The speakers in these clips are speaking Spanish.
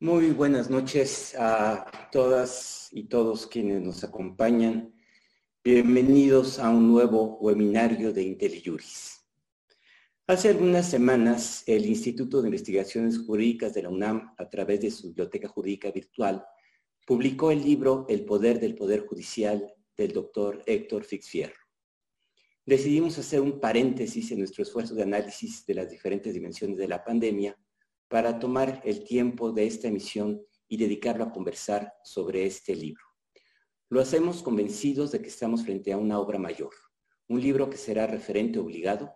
Muy buenas noches a todas y todos quienes nos acompañan. Bienvenidos a un nuevo webinario de IntelliJuris. Hace algunas semanas, el Instituto de Investigaciones Jurídicas de la UNAM, a través de su biblioteca jurídica virtual, publicó el libro El Poder del Poder Judicial del doctor Héctor Fixfierro. Decidimos hacer un paréntesis en nuestro esfuerzo de análisis de las diferentes dimensiones de la pandemia para tomar el tiempo de esta emisión y dedicarlo a conversar sobre este libro. Lo hacemos convencidos de que estamos frente a una obra mayor, un libro que será referente obligado,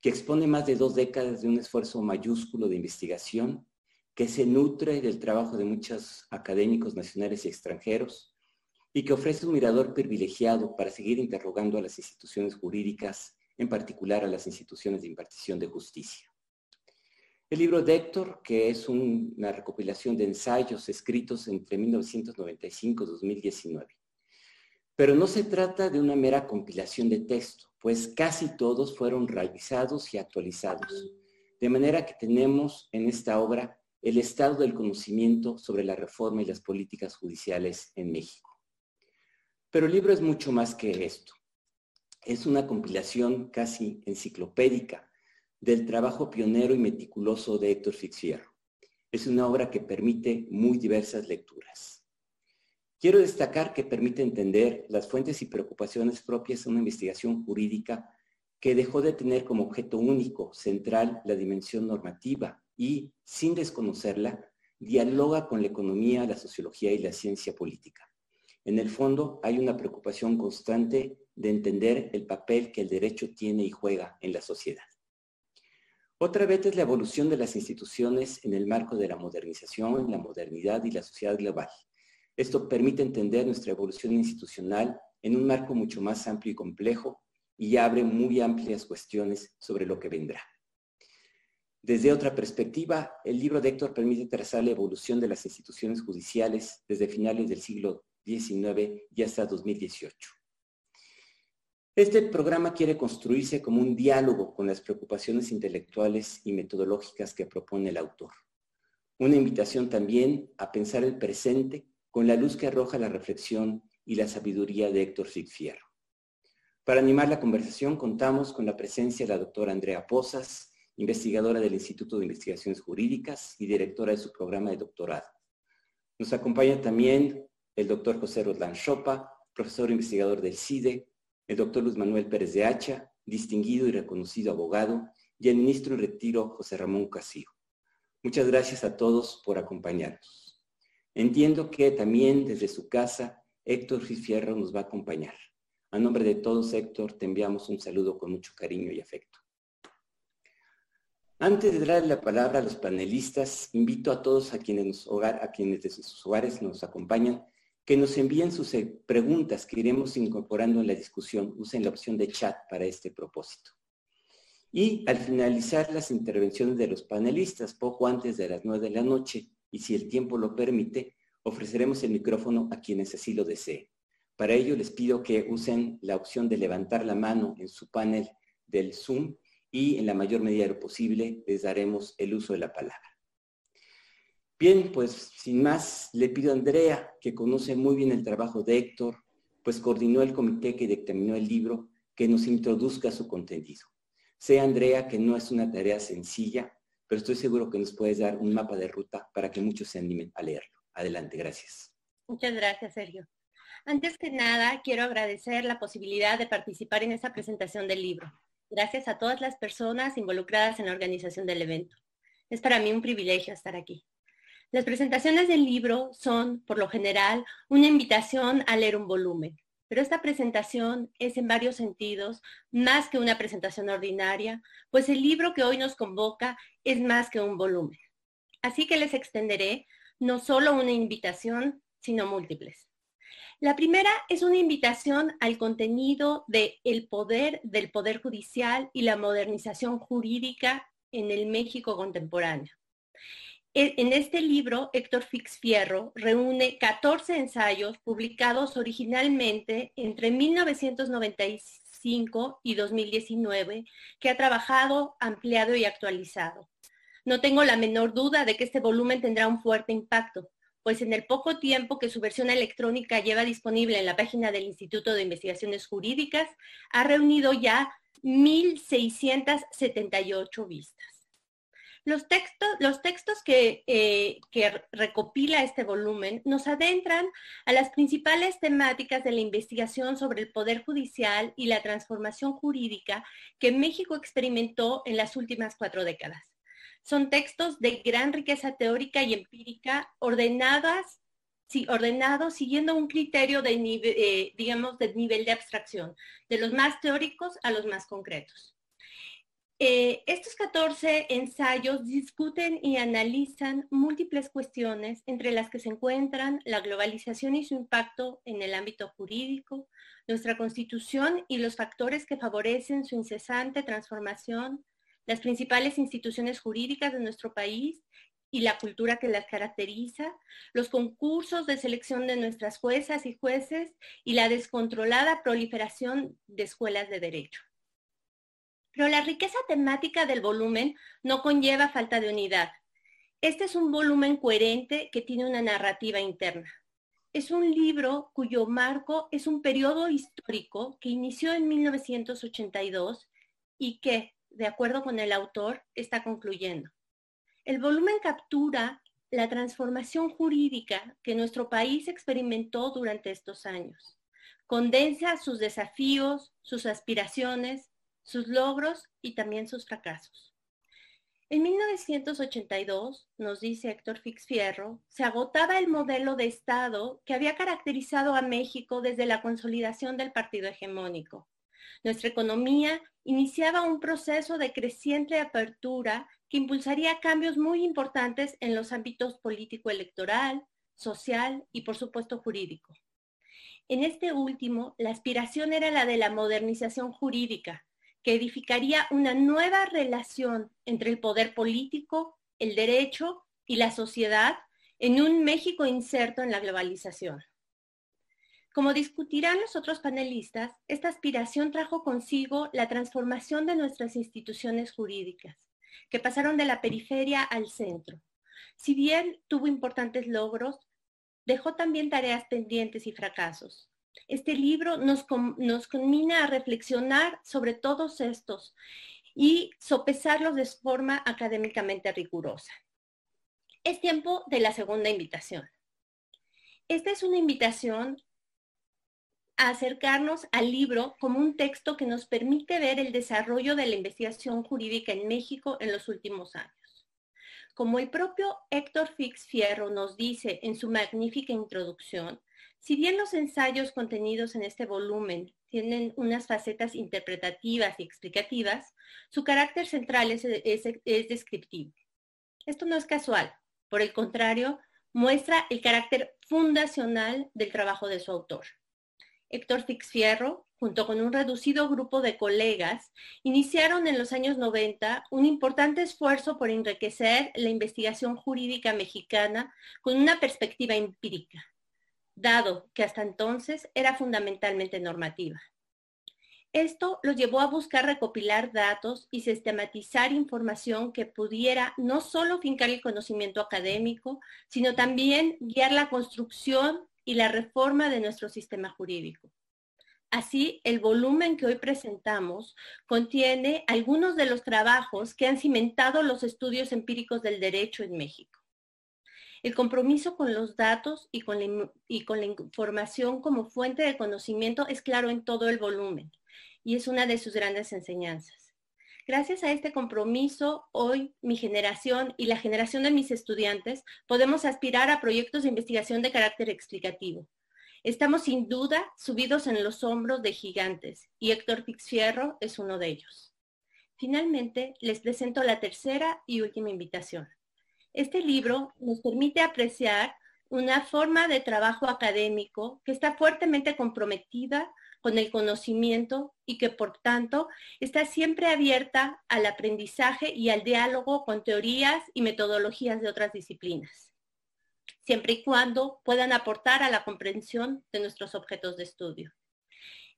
que expone más de dos décadas de un esfuerzo mayúsculo de investigación, que se nutre del trabajo de muchos académicos nacionales y extranjeros, y que ofrece un mirador privilegiado para seguir interrogando a las instituciones jurídicas, en particular a las instituciones de impartición de justicia. El libro de Héctor, que es una recopilación de ensayos escritos entre 1995 y 2019. Pero no se trata de una mera compilación de texto, pues casi todos fueron realizados y actualizados. De manera que tenemos en esta obra el estado del conocimiento sobre la reforma y las políticas judiciales en México. Pero el libro es mucho más que esto. Es una compilación casi enciclopédica del trabajo pionero y meticuloso de Héctor Fixfierro. Es una obra que permite muy diversas lecturas. Quiero destacar que permite entender las fuentes y preocupaciones propias de una investigación jurídica que dejó de tener como objeto único, central, la dimensión normativa y, sin desconocerla, dialoga con la economía, la sociología y la ciencia política. En el fondo, hay una preocupación constante de entender el papel que el derecho tiene y juega en la sociedad. Otra vez es la evolución de las instituciones en el marco de la modernización, la modernidad y la sociedad global. Esto permite entender nuestra evolución institucional en un marco mucho más amplio y complejo y abre muy amplias cuestiones sobre lo que vendrá. Desde otra perspectiva, el libro de Héctor permite trazar la evolución de las instituciones judiciales desde finales del siglo XIX y hasta 2018. Este programa quiere construirse como un diálogo con las preocupaciones intelectuales y metodológicas que propone el autor. Una invitación también a pensar el presente con la luz que arroja la reflexión y la sabiduría de Héctor Fierro. Para animar la conversación contamos con la presencia de la doctora Andrea Posas, investigadora del Instituto de Investigaciones Jurídicas y directora de su programa de doctorado. Nos acompaña también el doctor José Rodlán Chopa, profesor investigador del CIDE, el doctor Luis Manuel Pérez de Hacha, distinguido y reconocido abogado, y el ministro en retiro José Ramón Casío. Muchas gracias a todos por acompañarnos. Entiendo que también desde su casa Héctor Fierro nos va a acompañar. A nombre de todos, Héctor, te enviamos un saludo con mucho cariño y afecto. Antes de darle la palabra a los panelistas, invito a todos a quienes, hogar, a quienes desde sus hogares nos acompañan que nos envíen sus eh, preguntas que iremos incorporando en la discusión. Usen la opción de chat para este propósito. Y al finalizar las intervenciones de los panelistas, poco antes de las nueve de la noche, y si el tiempo lo permite, ofreceremos el micrófono a quienes así lo deseen. Para ello les pido que usen la opción de levantar la mano en su panel del Zoom y en la mayor medida posible les daremos el uso de la palabra. Bien, pues sin más, le pido a Andrea, que conoce muy bien el trabajo de Héctor, pues coordinó el comité que dictaminó el libro, que nos introduzca su contenido. Sé, Andrea, que no es una tarea sencilla, pero estoy seguro que nos puedes dar un mapa de ruta para que muchos se animen a leerlo. Adelante, gracias. Muchas gracias, Sergio. Antes que nada, quiero agradecer la posibilidad de participar en esta presentación del libro. Gracias a todas las personas involucradas en la organización del evento. Es para mí un privilegio estar aquí. Las presentaciones del libro son, por lo general, una invitación a leer un volumen, pero esta presentación es en varios sentidos más que una presentación ordinaria, pues el libro que hoy nos convoca es más que un volumen. Así que les extenderé no solo una invitación, sino múltiples. La primera es una invitación al contenido de el poder del poder judicial y la modernización jurídica en el México contemporáneo. E, en este libro, Héctor Fix Fierro reúne 14 ensayos publicados originalmente entre 1995 y 2019 que ha trabajado, ampliado y actualizado. No tengo la menor duda de que este volumen tendrá un fuerte impacto, pues en el poco tiempo que su versión electrónica lleva disponible en la página del Instituto de Investigaciones Jurídicas, ha reunido ya 1.678 vistas. Los textos, los textos que, eh, que, recopila este volumen nos adentran a las principales temáticas de la investigación sobre el Poder Judicial y la transformación jurídica que México experimentó en las últimas cuatro décadas. Son textos de gran riqueza teórica y empírica, ordenadas, sí, ordenados siguiendo un criterio de eh, digamos, de nivel de abstracción, de los más teóricos a los más concretos. Eh, estos 14 ensayos discuten y analizan múltiples cuestiones, entre las que se encuentran la globalización y su impacto en el ámbito jurídico, nuestra constitución y los factores que favorecen su incesante transformación, las principales instituciones jurídicas de nuestro país y la cultura que las caracteriza, los concursos de selección de nuestras juezas y jueces y la descontrolada proliferación de escuelas de derecho. Pero la riqueza temática del volumen no conlleva falta de unidad. Este es un volumen coherente que tiene una narrativa interna. Es un libro cuyo marco es un periodo histórico que inició en 1982 y que, de acuerdo con el autor, está concluyendo. El volumen captura la transformación jurídica que nuestro país experimentó durante estos años. Condensa sus desafíos, sus aspiraciones, sus logros y también sus fracasos. En 1982, nos dice Héctor Fixfierro, se agotaba el modelo de Estado que había caracterizado a México desde la consolidación del partido hegemónico. Nuestra economía iniciaba un proceso de creciente apertura que impulsaría cambios muy importantes en los ámbitos político-electoral, social y por supuesto jurídico. En este último, la aspiración era la de la modernización jurídica, que edificaría una nueva relación entre el poder político, el derecho y la sociedad en un México inserto en la globalización. Como discutirán los otros panelistas, esta aspiración trajo consigo la transformación de nuestras instituciones jurídicas, que pasaron de la periferia al centro. Si bien tuvo importantes logros, dejó también tareas pendientes y fracasos. Este libro nos, combina a reflexionar sobre todos estos y sopesarlos de forma académicamente rigurosa. Es tiempo de la segunda invitación. Esta es una invitación a acercarnos al libro como un texto que nos permite ver el desarrollo de la investigación jurídica en México en los últimos años. Como el propio Héctor Fix Fierro nos dice en su magnífica introducción, si bien los ensayos contenidos en este volumen tienen unas facetas interpretativas y explicativas, su carácter central es, descriptivo. Esto no es casual, por el contrario, muestra el carácter fundacional del trabajo de su autor. Héctor Fixfierro, junto con un reducido grupo de colegas, iniciaron en los años 90 un importante esfuerzo por enriquecer la investigación jurídica mexicana con una perspectiva empírica dado que hasta entonces era fundamentalmente normativa. Esto los llevó a buscar recopilar datos y sistematizar información que pudiera no solo fincar el conocimiento académico, sino también guiar la construcción y la reforma de nuestro sistema jurídico. Así, el volumen que hoy presentamos contiene algunos de los trabajos que han cimentado los estudios empíricos del derecho en México. El compromiso con los datos y con, la, información como fuente de conocimiento es claro en todo el volumen y es una de sus grandes enseñanzas. Gracias a este compromiso, hoy mi generación y la generación de mis estudiantes podemos aspirar a proyectos de investigación de carácter explicativo. Estamos sin duda subidos en los hombros de gigantes y Héctor Pixfierro es uno de ellos. Finalmente, les presento la tercera y última invitación. Este libro nos permite apreciar una forma de trabajo académico que está fuertemente comprometida con el conocimiento y que por tanto está siempre abierta al aprendizaje y al diálogo con teorías y metodologías de otras disciplinas, siempre y cuando puedan aportar a la comprensión de nuestros objetos de estudio.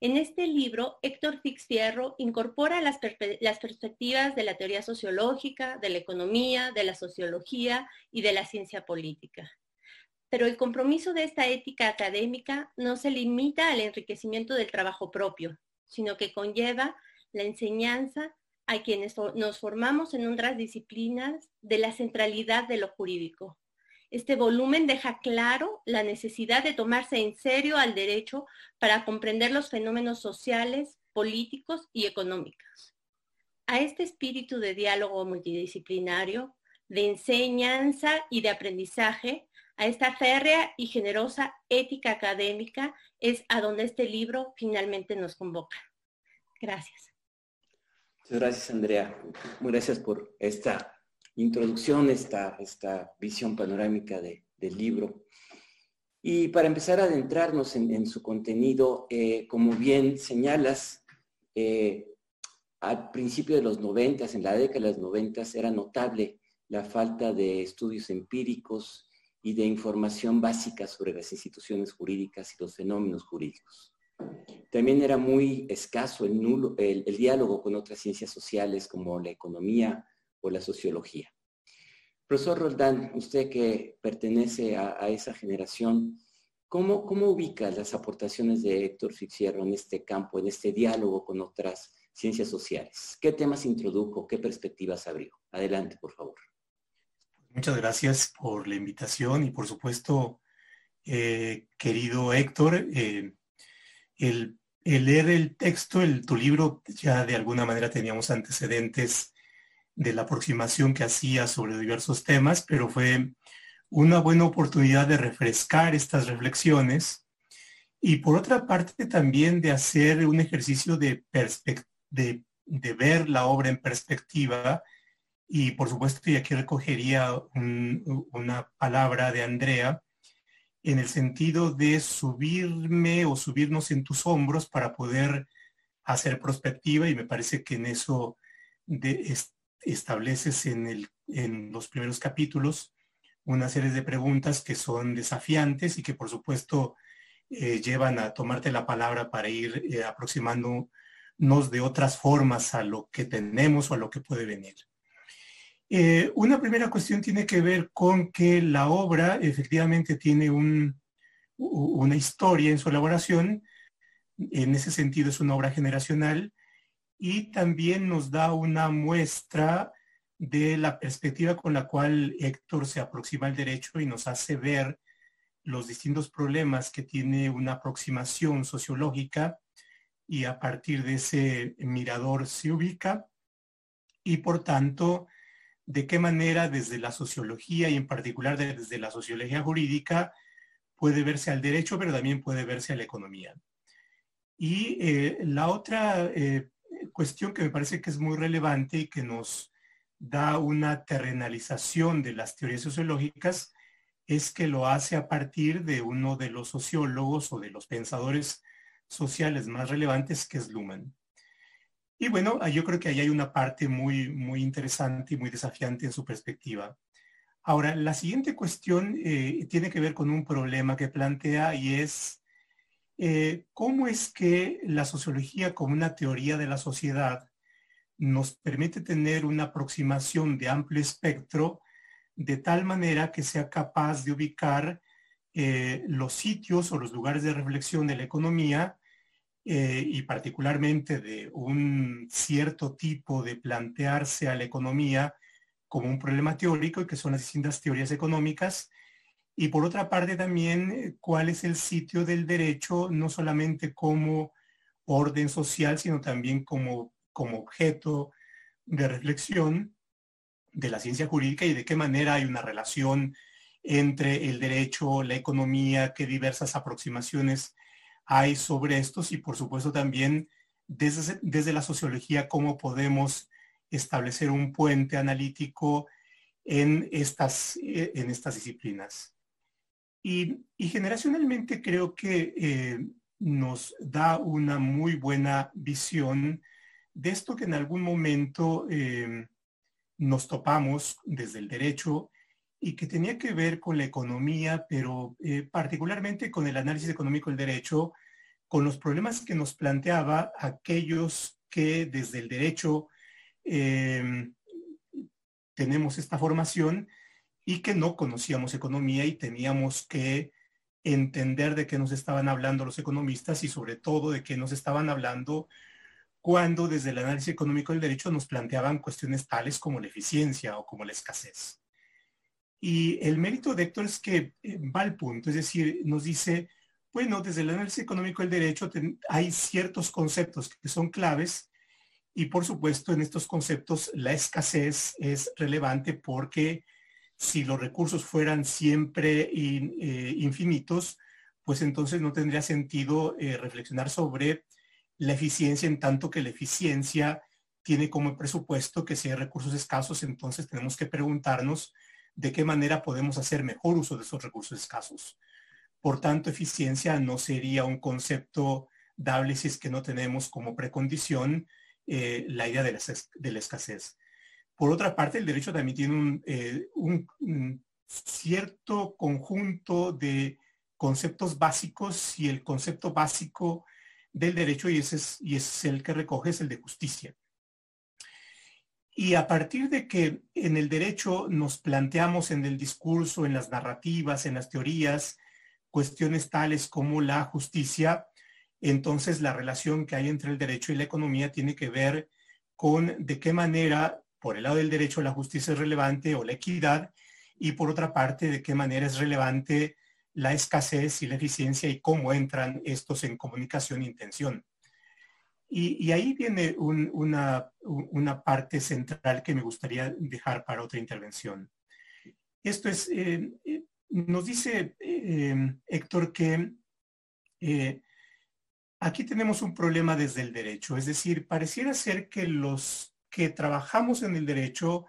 En este libro, Héctor Fix Fierro incorpora las, las, perspectivas de la teoría sociológica, de la economía, de la sociología y de la ciencia política. Pero el compromiso de esta ética académica no se limita al enriquecimiento del trabajo propio, sino que conlleva la enseñanza a quienes nos formamos en otras disciplinas de la centralidad de lo jurídico, este volumen deja claro la necesidad de tomarse en serio al derecho para comprender los fenómenos sociales, políticos y económicos. A este espíritu de diálogo multidisciplinario, de enseñanza y de aprendizaje, a esta férrea y generosa ética académica es a donde este libro finalmente nos convoca. Gracias. Muchas gracias, Andrea. Muchas gracias por esta introducción, esta, esta visión panorámica del libro. Y para empezar a adentrarnos en, su contenido, eh, como bien señalas, eh, al principio de los noventas, en la década de los noventas, era notable la falta de estudios empíricos y de información básica sobre las instituciones jurídicas y los fenómenos jurídicos. También era muy escaso el, nulo, el diálogo con otras ciencias sociales como la economía, o la sociología. Profesor Roldán, usted que pertenece a, esa generación, ¿cómo, ¿cómo, ubica las aportaciones de Héctor Fixierro en este campo, en este diálogo con otras ciencias sociales? ¿Qué temas introdujo? ¿Qué perspectivas abrió? Adelante, por favor. Muchas gracias por la invitación y por supuesto, eh, querido Héctor, eh, el, leer el texto, el, tu libro, ya de alguna manera teníamos antecedentes de la aproximación que hacía sobre diversos temas, pero fue una buena oportunidad de refrescar estas reflexiones y por otra parte también de hacer un ejercicio de, de, de ver la obra en perspectiva. Y por supuesto y aquí recogería una palabra de Andrea en el sentido de subirme o subirnos en tus hombros para poder hacer perspectiva y me parece que en eso de, estableces en, en los primeros capítulos una serie de preguntas que son desafiantes y que por supuesto eh, llevan a tomarte la palabra para ir eh, aproximándonos de otras formas a lo que tenemos o a lo que puede venir. Eh, una primera cuestión tiene que ver con que la obra efectivamente tiene un, una historia en su elaboración, en ese sentido es una obra generacional, y también nos da una muestra de la perspectiva con la cual Héctor se aproxima al derecho y nos hace ver los distintos problemas que tiene una aproximación sociológica y a partir de ese mirador se ubica y por tanto de qué manera desde la sociología y en particular desde la sociología jurídica puede verse al derecho pero también puede verse a la economía. Y eh, la otra eh, cuestión que me parece que es muy relevante y que nos da una terrenalización de las teorías sociológicas es que lo hace a partir de uno de los sociólogos o de los pensadores sociales más relevantes que es Luhmann. Y bueno, yo creo que ahí hay una parte muy, muy interesante y muy desafiante en su perspectiva. Ahora, la siguiente cuestión eh, tiene que ver con un problema que plantea y es eh, cómo es que la sociología como una teoría de la sociedad nos permite tener una aproximación de amplio espectro de tal manera que sea capaz de ubicar eh, los sitios o los lugares de reflexión de la economía eh, y particularmente de un cierto tipo de plantearse a la economía como un problema teórico y que son las distintas teorías económicas y por otra parte también, eh, cuál es el sitio del derecho, no solamente como orden social, sino también como, como objeto de reflexión de la ciencia jurídica y de qué manera hay una relación entre el derecho, la economía, qué diversas aproximaciones hay sobre estos y por supuesto también desde, desde la sociología cómo podemos establecer un puente analítico en estas, eh, en estas disciplinas. Y, generacionalmente creo que eh, nos da una muy buena visión de esto que en algún momento eh, nos topamos desde el derecho y que tenía que ver con la economía, pero eh, particularmente con el análisis económico del derecho, con los problemas que nos planteaba aquellos que desde el derecho em, tenemos esta formación y que no conocíamos economía y teníamos que entender de qué nos estaban hablando los economistas y sobre todo de qué nos estaban hablando cuando desde el análisis económico del derecho nos planteaban cuestiones tales como la eficiencia o como la escasez. Y el mérito de Héctor es que eh, va al punto, es decir, nos dice, bueno, desde el análisis económico del derecho hay ciertos conceptos que son claves y por supuesto en estos conceptos la escasez es relevante porque si los recursos fueran siempre eh, infinitos, pues entonces no tendría sentido eh, reflexionar sobre la eficiencia en tanto que la eficiencia tiene como presupuesto que si hay recursos escasos, entonces tenemos que preguntarnos de qué manera podemos hacer mejor uso de esos recursos escasos. Por tanto, eficiencia no sería un concepto dable si es que no tenemos como precondición eh, la idea de la, escasez. Por otra parte, el derecho también tiene un, eh, cierto conjunto de conceptos básicos y el concepto básico del derecho, y ese es, y es el que recoge, es el de justicia. Y a partir de que en el derecho nos planteamos en el discurso, en las narrativas, en las teorías, cuestiones tales como la justicia, entonces la relación que hay entre el derecho y la economía tiene que ver con de qué manera, por el lado del derecho, la justicia es relevante o la equidad, y por otra parte, de qué manera es relevante la escasez y la eficiencia y cómo entran estos en comunicación e intención. Y, ahí viene una, parte central que me gustaría dejar para otra intervención. Esto es, eh, eh, nos dice eh, Héctor que aquí tenemos un problema desde el derecho, es decir, pareciera ser que los que trabajamos en el derecho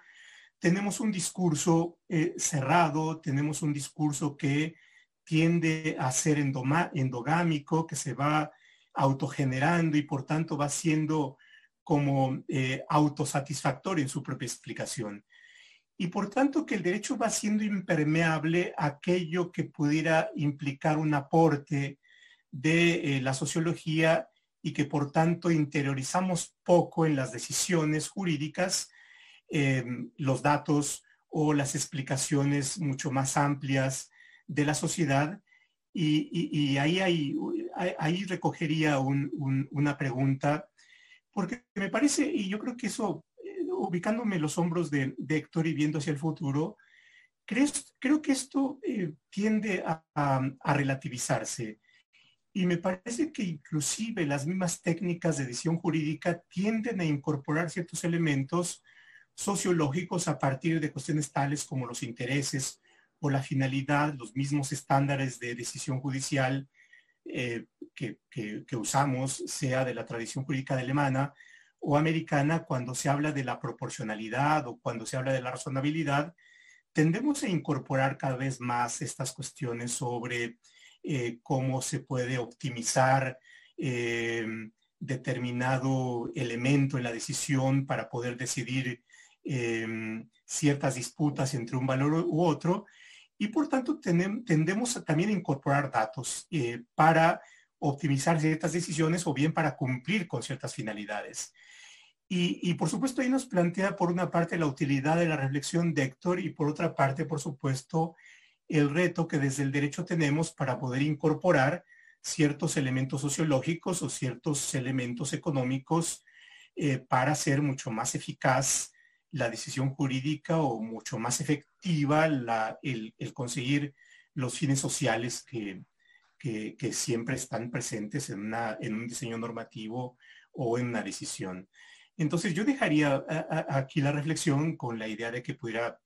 tenemos un discurso cerrado, tenemos un discurso que tiende a ser endogámico, que se va autogenerando y por tanto va siendo como eh, autosatisfactorio en su propia explicación. Y por tanto que el derecho va siendo impermeable a aquello que pudiera implicar un aporte de eh, la sociología y que por tanto interiorizamos poco en las decisiones jurídicas eh, los datos o las explicaciones mucho más amplias de la sociedad y, ahí, ahí recogería una pregunta, porque me parece, y yo creo que eso, eh, ubicándome los hombros de, Héctor y viendo hacia el futuro, creo, creo que esto eh, tiende a, relativizarse. Y me parece que inclusive las mismas técnicas de edición jurídica tienden a incorporar ciertos elementos sociológicos a partir de cuestiones tales como los intereses o la finalidad, los mismos estándares de decisión judicial eh, que, usamos, sea de la tradición jurídica alemana o americana, cuando se habla de la proporcionalidad o cuando se habla de la razonabilidad, tendemos a incorporar cada vez más estas cuestiones sobre eh, cómo se puede optimizar eh, determinado elemento en la decisión para poder decidir ciertas disputas entre un valor u otro y por tanto tendemos también a incorporar datos eh, para optimizar ciertas decisiones o bien para cumplir con ciertas finalidades. Y, por supuesto ahí nos plantea por una parte la utilidad de la reflexión de Héctor y por otra parte, por supuesto, el reto que desde el derecho tenemos para poder incorporar ciertos elementos sociológicos o ciertos elementos económicos eh, para ser mucho más eficaz la decisión jurídica o mucho más efectiva el, conseguir los fines sociales que, siempre están presentes en, en un diseño normativo o en una decisión. Entonces yo dejaría aquí la reflexión con la idea de que pudiera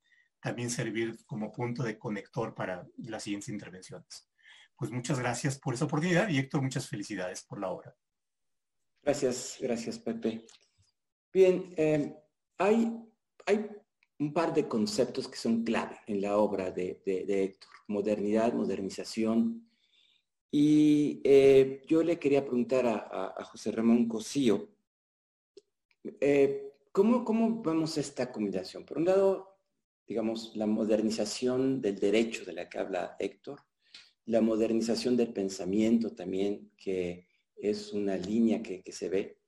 también servir como punto de conector para las siguientes intervenciones. Pues muchas gracias por esa oportunidad y Héctor, muchas felicidades por la obra. Gracias, gracias Pepe. Bien, eh, hay hay un par de conceptos que son clave en la obra de, Héctor. Modernidad, modernización. Y eh, yo le quería preguntar a, José Ramón Cosío, eh, ¿cómo, ¿cómo vemos esta combinación? Por un lado, digamos, la modernización del derecho de la que habla Héctor, la modernización del pensamiento también que es una línea que, se ve.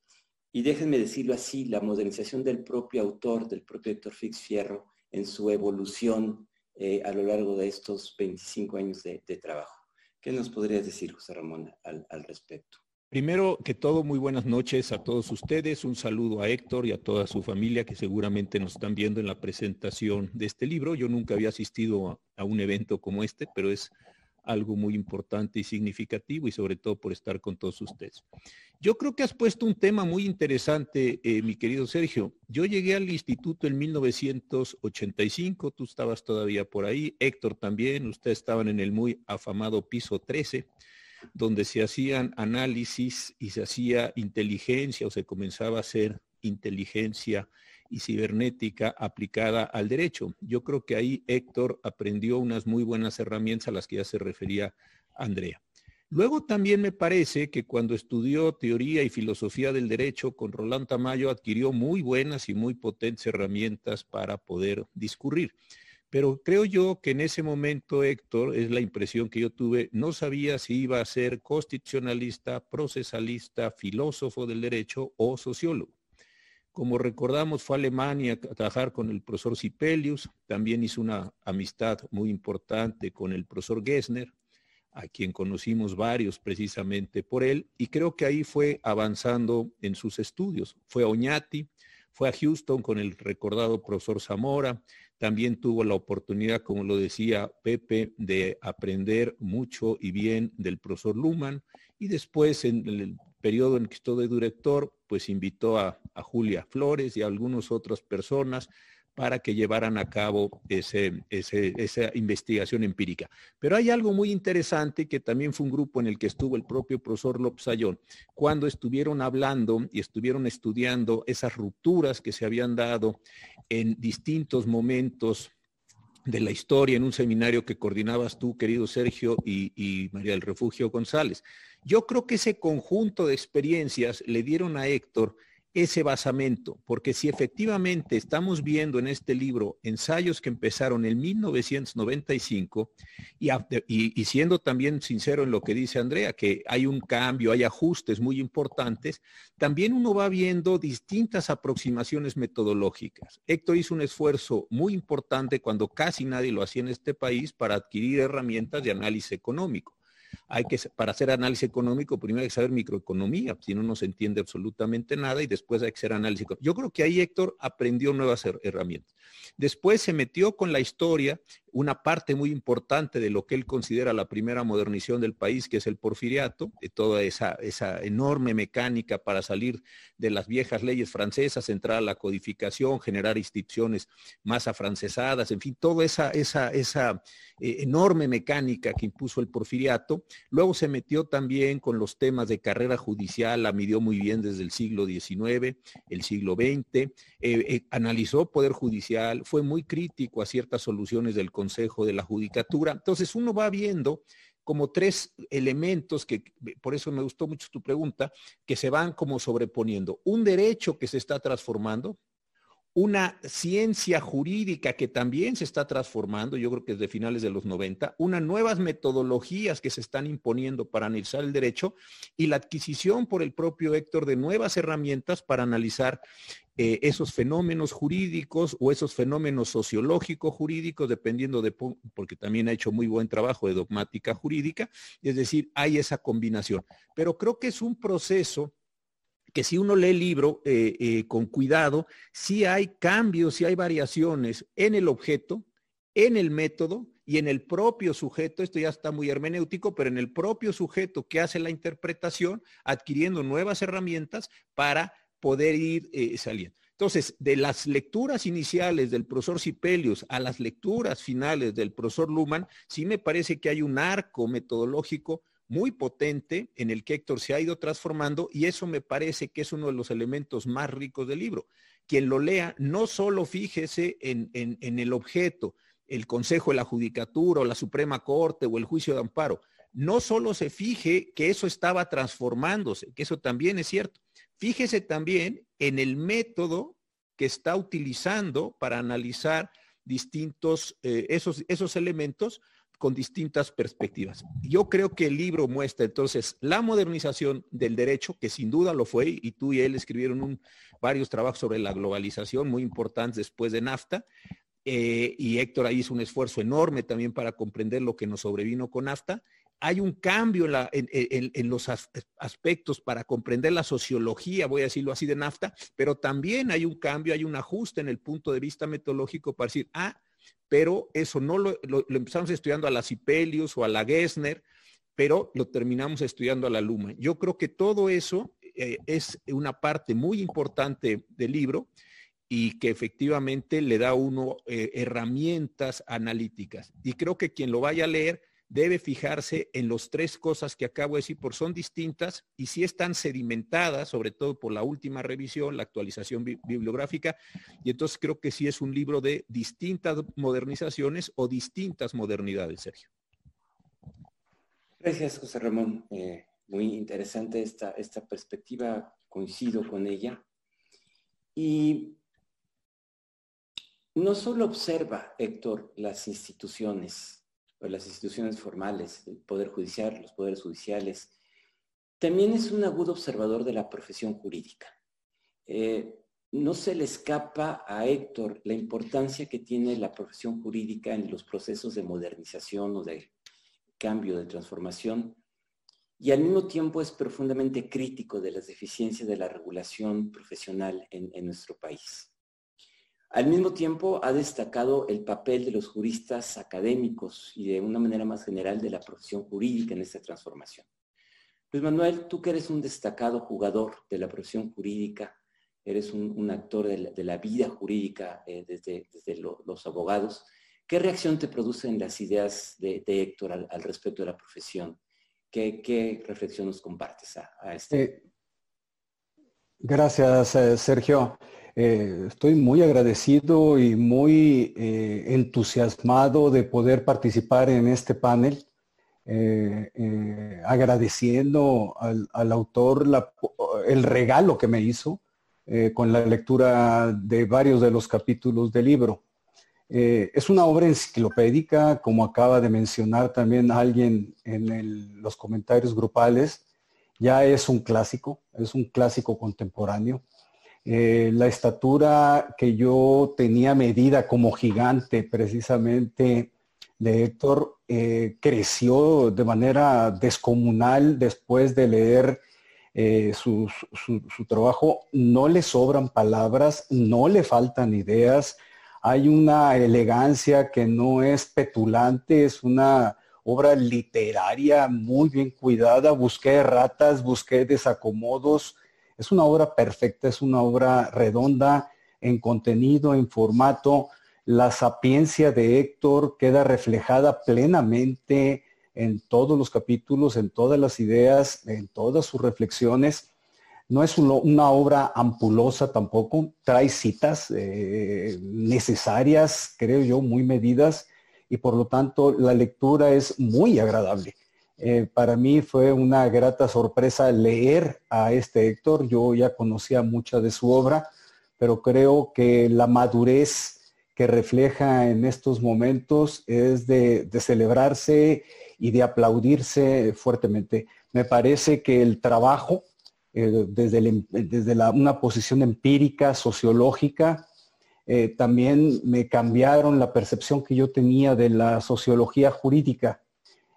Y déjenme decirlo así, la modernización del propio autor, del propio Héctor Fix Fierro, en su evolución eh, a lo largo de estos 25 años de, trabajo. ¿Qué nos podrías decir, José Ramón, al, al respecto? Primero que todo, muy buenas noches a todos ustedes. Un saludo a Héctor y a toda su familia que seguramente nos están viendo en la presentación de este libro. Yo nunca había asistido a, un evento como este, pero es algo muy importante y significativo y sobre todo por estar con todos ustedes. Yo creo que has puesto un tema muy interesante, eh, mi querido Sergio. Yo llegué al instituto en 1985, tú estabas todavía por ahí, Héctor también, ustedes estaban en el muy afamado piso 13, donde se hacían análisis y se hacía inteligencia o se comenzaba a hacer inteligencia y cibernética aplicada al derecho. Yo creo que ahí Héctor aprendió unas muy buenas herramientas a las que ya se refería Andrea. Luego también me parece que cuando estudió teoría y filosofía del derecho con Roland Tamayo adquirió muy buenas y muy potentes herramientas para poder discurrir. Pero creo yo que en ese momento, Héctor, es la impresión que yo tuve, no sabía si iba a ser constitucionalista, procesalista, filósofo del derecho o sociólogo. Como recordamos, fue a Alemania a trabajar con el profesor Sipelius, también hizo una amistad muy importante con el profesor Gessner, a quien conocimos varios precisamente por él, y creo que ahí fue avanzando en sus estudios. Fue a Oñati, fue a Houston con el recordado profesor Zamora, también tuvo la oportunidad, como lo decía Pepe, de aprender mucho y bien del profesor Luman, y después en el periodo en que estuvo de director, pues invitó a, Julia Flores y a algunas otras personas para que llevaran a cabo ese, esa investigación empírica. Pero hay algo muy interesante que también fue un grupo en el que estuvo el propio profesor López Ayón, cuando estuvieron hablando y estuvieron estudiando esas rupturas que se habían dado en distintos momentos de la historia en un seminario que coordinabas tú, querido Sergio, y, y María del Refugio González. Yo creo que ese conjunto de experiencias le dieron a Héctor ese basamento, porque si efectivamente estamos viendo en este libro ensayos que empezaron en 1995 y, y, siendo también sincero en lo que dice Andrea, que hay un cambio, hay ajustes muy importantes, también uno va viendo distintas aproximaciones metodológicas. Héctor hizo un esfuerzo muy importante cuando casi nadie lo hacía en este país para adquirir herramientas de análisis económico hay que, para hacer análisis económico, primero hay que saber microeconomía, si no, no se entiende absolutamente nada y después hay que hacer análisis. Yo creo que ahí Héctor aprendió nuevas herramientas. Después se metió con la historia, una parte muy importante de lo que él considera la primera modernización del país, que es el porfiriato, de toda esa, esa enorme mecánica para salir de las viejas leyes francesas, entrar a la codificación, generar instituciones más afrancesadas, en fin, toda esa, esa, esa eh, enorme mecánica que impuso el porfiriato. Luego se metió también con los temas de carrera judicial, la midió muy bien desde el siglo XIX, el siglo XX, eh, eh, analizó poder judicial, fue muy crítico a ciertas soluciones del Consejo de la Judicatura. Entonces uno va viendo como tres elementos que, por eso me gustó mucho tu pregunta, que se van como sobreponiendo. Un derecho que se está transformando, una ciencia jurídica que también se está transformando, yo creo que desde finales de los 90, unas nuevas metodologías que se están imponiendo para analizar el derecho y la adquisición por el propio Héctor de nuevas herramientas para analizar eh, esos fenómenos jurídicos o esos fenómenos sociológicos jurídicos, dependiendo de, porque también ha hecho muy buen trabajo de dogmática jurídica, es decir, hay esa combinación. Pero creo que es un proceso que si uno lee el libro eh, eh, con cuidado, sí hay cambios, sí hay variaciones en el objeto, en el método y en el propio sujeto, esto ya está muy hermenéutico, pero en el propio sujeto que hace la interpretación, adquiriendo nuevas herramientas para poder ir eh, saliendo. Entonces, de las lecturas iniciales del profesor Sipelius a las lecturas finales del profesor Luhmann, sí me parece que hay un arco metodológico muy potente en el que Héctor se ha ido transformando y eso me parece que es uno de los elementos más ricos del libro. Quien lo lea, no solo fíjese en, el objeto, el Consejo de la Judicatura o la Suprema Corte o el juicio de amparo, no solo se fije que eso estaba transformándose, que eso también es cierto, fíjese también en el método que está utilizando para analizar distintos, eh, esos, esos elementos, con distintas perspectivas. Yo creo que el libro muestra entonces la modernización del derecho, que sin duda lo fue, y tú y él escribieron varios trabajos sobre la globalización muy importantes después de NAFTA, eh, y Héctor ahí hizo un esfuerzo enorme también para comprender lo que nos sobrevino con NAFTA. Hay un cambio en, los aspectos para comprender la sociología, voy a decirlo así, de NAFTA, pero también hay un cambio, hay un ajuste en el punto de vista metodológico para decir, ah, pero eso no lo, empezamos estudiando a la Cipelius o a la Gessner, pero lo terminamos estudiando a la Luma. Yo creo que todo eso eh, es una parte muy importante del libro y que efectivamente le da a uno eh, herramientas analíticas. Y creo que quien lo vaya a leer debe fijarse en las tres cosas que acabo de decir, porque son distintas y si están sedimentadas, sobre todo por la última revisión, la actualización bibliográfica, y entonces creo que sí es un libro de distintas modernizaciones o distintas modernidades, Sergio. Gracias, José Ramón. Eh, muy interesante esta, esta perspectiva, coincido con ella. Y no solo observa, Héctor, las instituciones, las instituciones formales, el Poder Judicial, los poderes judiciales, también es un agudo observador de la profesión jurídica. Eh, no se le escapa a Héctor la importancia que tiene la profesión jurídica en los procesos de modernización o de cambio, de transformación, y al mismo tiempo es profundamente crítico de las deficiencias de la regulación profesional en nuestro país. Al mismo tiempo, ha destacado el papel de los juristas académicos y de una manera más general de la profesión jurídica en esta transformación. Luis Manuel, tú que eres un destacado jugador de la profesión jurídica, eres un, actor de la, vida jurídica eh, desde, los abogados, ¿qué reacción te producen las ideas de, Héctor al, respecto de la profesión? ¿Qué, reflexión nos compartes a, este? Eh, gracias, eh, Sergio. Eh, estoy muy agradecido y muy eh, entusiasmado de poder participar en este panel, eh, agradeciendo al, autor el regalo que me hizo con la lectura de varios de los capítulos del libro. es una obra enciclopédica, como acaba de mencionar también alguien en los comentarios grupales, ya es un clásico, es un clásico contemporáneo eh, la estatura que yo tenía medida como gigante precisamente de Héctor eh, creció de manera descomunal después de leer eh, su, trabajo. No le sobran palabras, no le faltan ideas. Hay una elegancia que no es petulante, es una obra literaria muy bien cuidada. Busqué ratas, busqué desacomodos, es una obra perfecta, es una obra redonda en contenido, en formato. La sapiencia de Héctor queda reflejada plenamente en todos los capítulos, en todas las ideas, en todas sus reflexiones. No es una obra ampulosa tampoco, trae citas eh, necesarias, creo yo, muy medidas, y por lo tanto la lectura es muy agradable. Eh, para mí fue una grata sorpresa leer a este Héctor. Yo ya conocía mucha de su obra, pero creo que la madurez que refleja en estos momentos es de, celebrarse y de aplaudirse fuertemente. Me parece que el trabajo eh, desde, em, una posición empírica, sociológica, eh, también me cambiaron la percepción que yo tenía de la sociología jurídica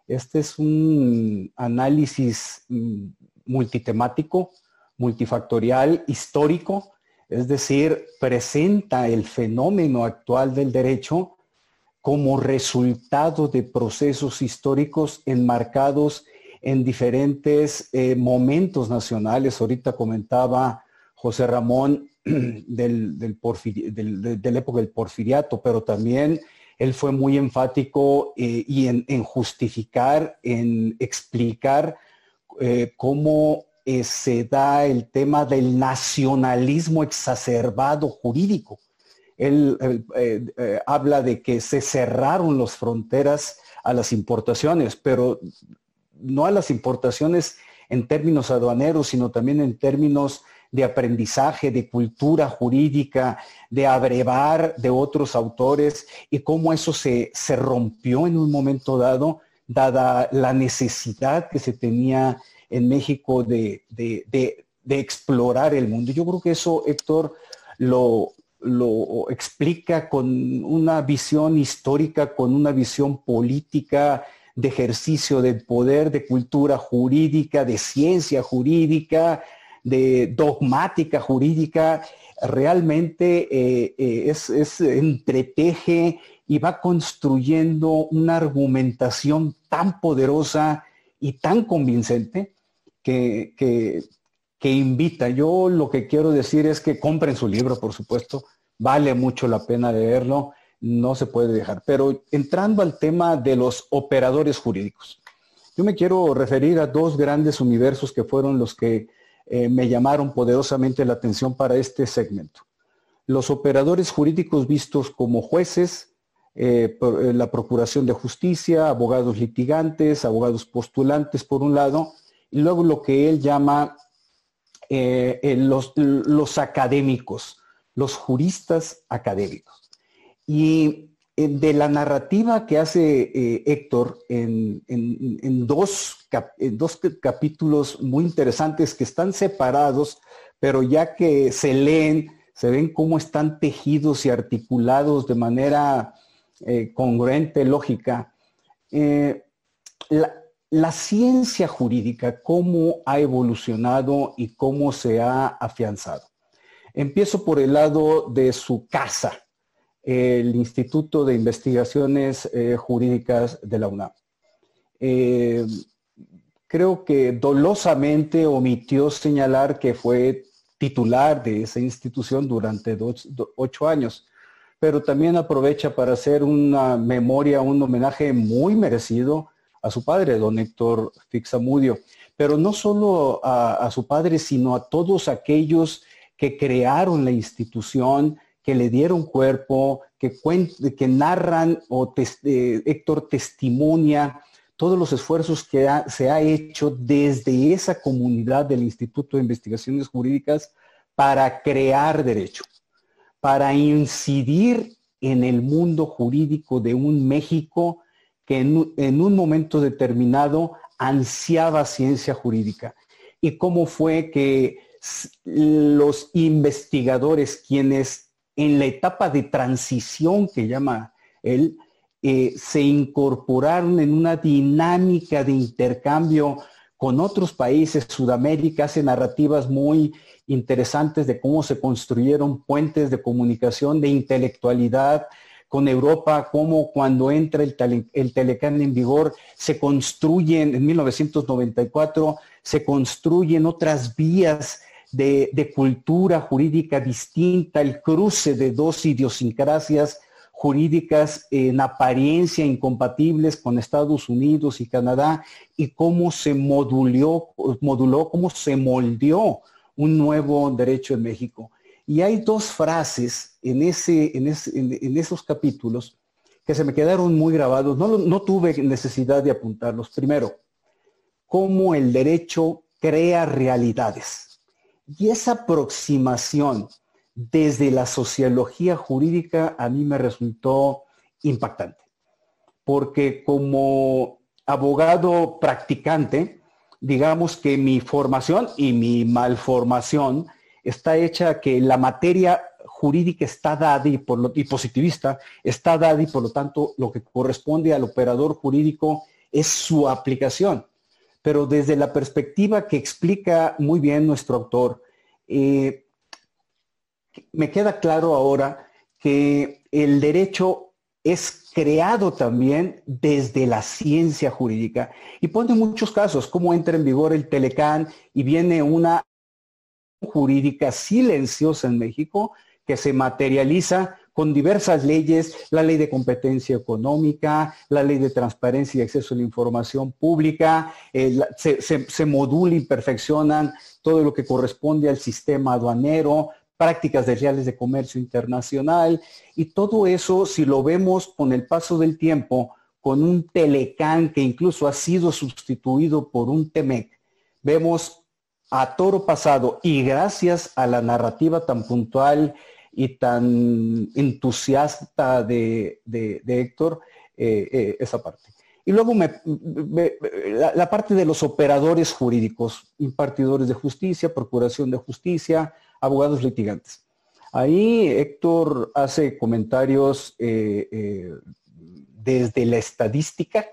este es un análisis mm, multitemático, multifactorial, histórico, es decir, presenta el fenómeno actual del derecho como resultado de procesos históricos enmarcados en diferentes eh, momentos nacionales. Ahorita comentaba José Ramón del, de la época del porfiriato, pero también él fue muy enfático eh, y en, justificar, en explicar eh, cómo eh, se da el tema del nacionalismo exacerbado jurídico. Él habla de que se cerraron las fronteras a las importaciones, pero no a las importaciones en términos aduaneros, sino también en términos de aprendizaje, de cultura jurídica, de abrevar de otros autores y cómo eso se, se rompió en un momento dado, dada la necesidad que se tenía en México de, de, explorar el mundo. Yo creo que eso, Héctor, lo, lo explica con una visión histórica, con una visión política, de ejercicio del poder, de cultura jurídica, de ciencia jurídica, de dogmática jurídica, realmente eh, eh, es, entreteje y va construyendo una argumentación tan poderosa y tan convincente que, que, invita. Yo lo que quiero decir es que compren su libro, por supuesto, vale mucho la pena leerlo, no se puede dejar. Pero entrando al tema de los operadores jurídicos, yo me quiero referir a dos grandes universos que fueron los que eh, me llamaron poderosamente la atención para este segmento. Los operadores jurídicos vistos como jueces, eh, eh, la Procuración de Justicia, abogados litigantes, abogados postulantes por un lado, y luego lo que él llama los, los académicos, los juristas académicos. Y de la narrativa que hace eh, Héctor en, dos, capítulos muy interesantes que están separados, pero ya que se leen, se ven cómo están tejidos y articulados de manera eh, congruente, lógica. Eh, la ciencia jurídica, cómo ha evolucionado y cómo se ha afianzado. Empiezo por el lado de su casa, el Instituto de Investigaciones eh, Jurídicas de la UNAM. Eh, creo que dolosamente omitió señalar que fue titular de esa institución durante ocho años, pero también aprovecha para hacer una memoria, un homenaje muy merecido a su padre, don Héctor Fixamudio, pero no solo a su padre, sino a todos aquellos que crearon la institución, que le dieron cuerpo, que, que narran o eh, Héctor testimonia todos los esfuerzos que se ha hecho desde esa comunidad del Instituto de Investigaciones Jurídicas para crear derecho, para incidir en el mundo jurídico de un México que en un momento determinado ansiaba ciencia jurídica. Y cómo fue que los investigadores, quienes en la etapa de transición que llama él, eh, se incorporaron en una dinámica de intercambio con otros países, Sudamérica hace narrativas muy interesantes de cómo se construyeron puentes de comunicación, de intelectualidad con Europa, cómo cuando entra el, el Telecán en vigor, se construyen, en 1994, se construyen otras vías de, cultura jurídica distinta, el cruce de dos idiosincrasias jurídicas en apariencia incompatibles con Estados Unidos y Canadá y cómo se moduló, moduló cómo se moldeó un nuevo derecho en México. Y hay dos frases en, ese, en, esos capítulos que se me quedaron muy grabados. No, no tuve necesidad de apuntarlos. Primero, cómo el derecho crea realidades. Y esa aproximación desde la sociología jurídica a mí me resultó impactante, porque como abogado practicante, digamos que mi formación y mi malformación está hecha que la materia jurídica está dada y, por lo, y positivista está dada y por lo tanto lo que corresponde al operador jurídico es su aplicación pero desde la perspectiva que explica muy bien nuestro autor, eh, me queda claro ahora que el derecho es creado también desde la ciencia jurídica. Y pone muchos casos, cómo entra en vigor el Telecán y viene una jurídica silenciosa en México que se materializa con diversas leyes, la ley de competencia económica, la ley de transparencia y acceso a la información pública, eh, se, modula y perfeccionan todo lo que corresponde al sistema aduanero, prácticas de reales de comercio internacional y todo eso, si lo vemos con el paso del tiempo, con un Telecán que incluso ha sido sustituido por un TEMEC, vemos a toro pasado y gracias a la narrativa tan puntual y tan entusiasta de, Héctor, eh, eh, esa parte. Y luego la, parte de los operadores jurídicos, impartidores de justicia, procuración de justicia, abogados litigantes. Ahí Héctor hace comentarios eh, desde la estadística,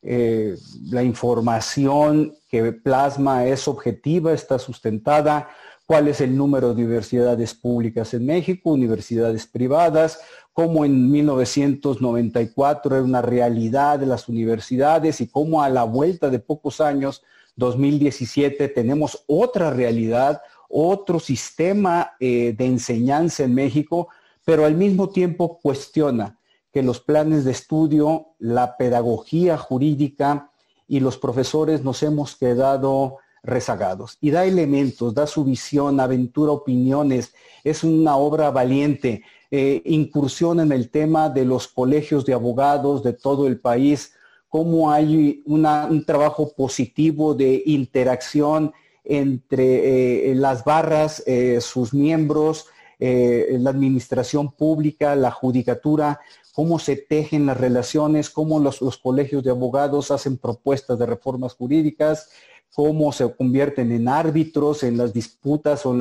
la información que plasma es objetiva, está sustentada, cuál es el número de universidades públicas en México, universidades privadas, cómo en 1994 era una realidad de las universidades y cómo a la vuelta de pocos años, 2017, tenemos otra realidad, otro sistema eh, de enseñanza en México, pero al mismo tiempo cuestiona que los planes de estudio, la pedagogía jurídica y los profesores nos hemos quedado rezagados. Y da elementos, da su visión, aventura opiniones. Es una obra valiente. Eh, incursión en el tema de los colegios de abogados de todo el país, cómo hay un trabajo positivo de interacción entre eh, las barras, eh, sus miembros, la administración pública, la judicatura, cómo se tejen las relaciones, cómo los colegios de abogados hacen propuestas de reformas jurídicas, cómo se convierten en árbitros en las disputas o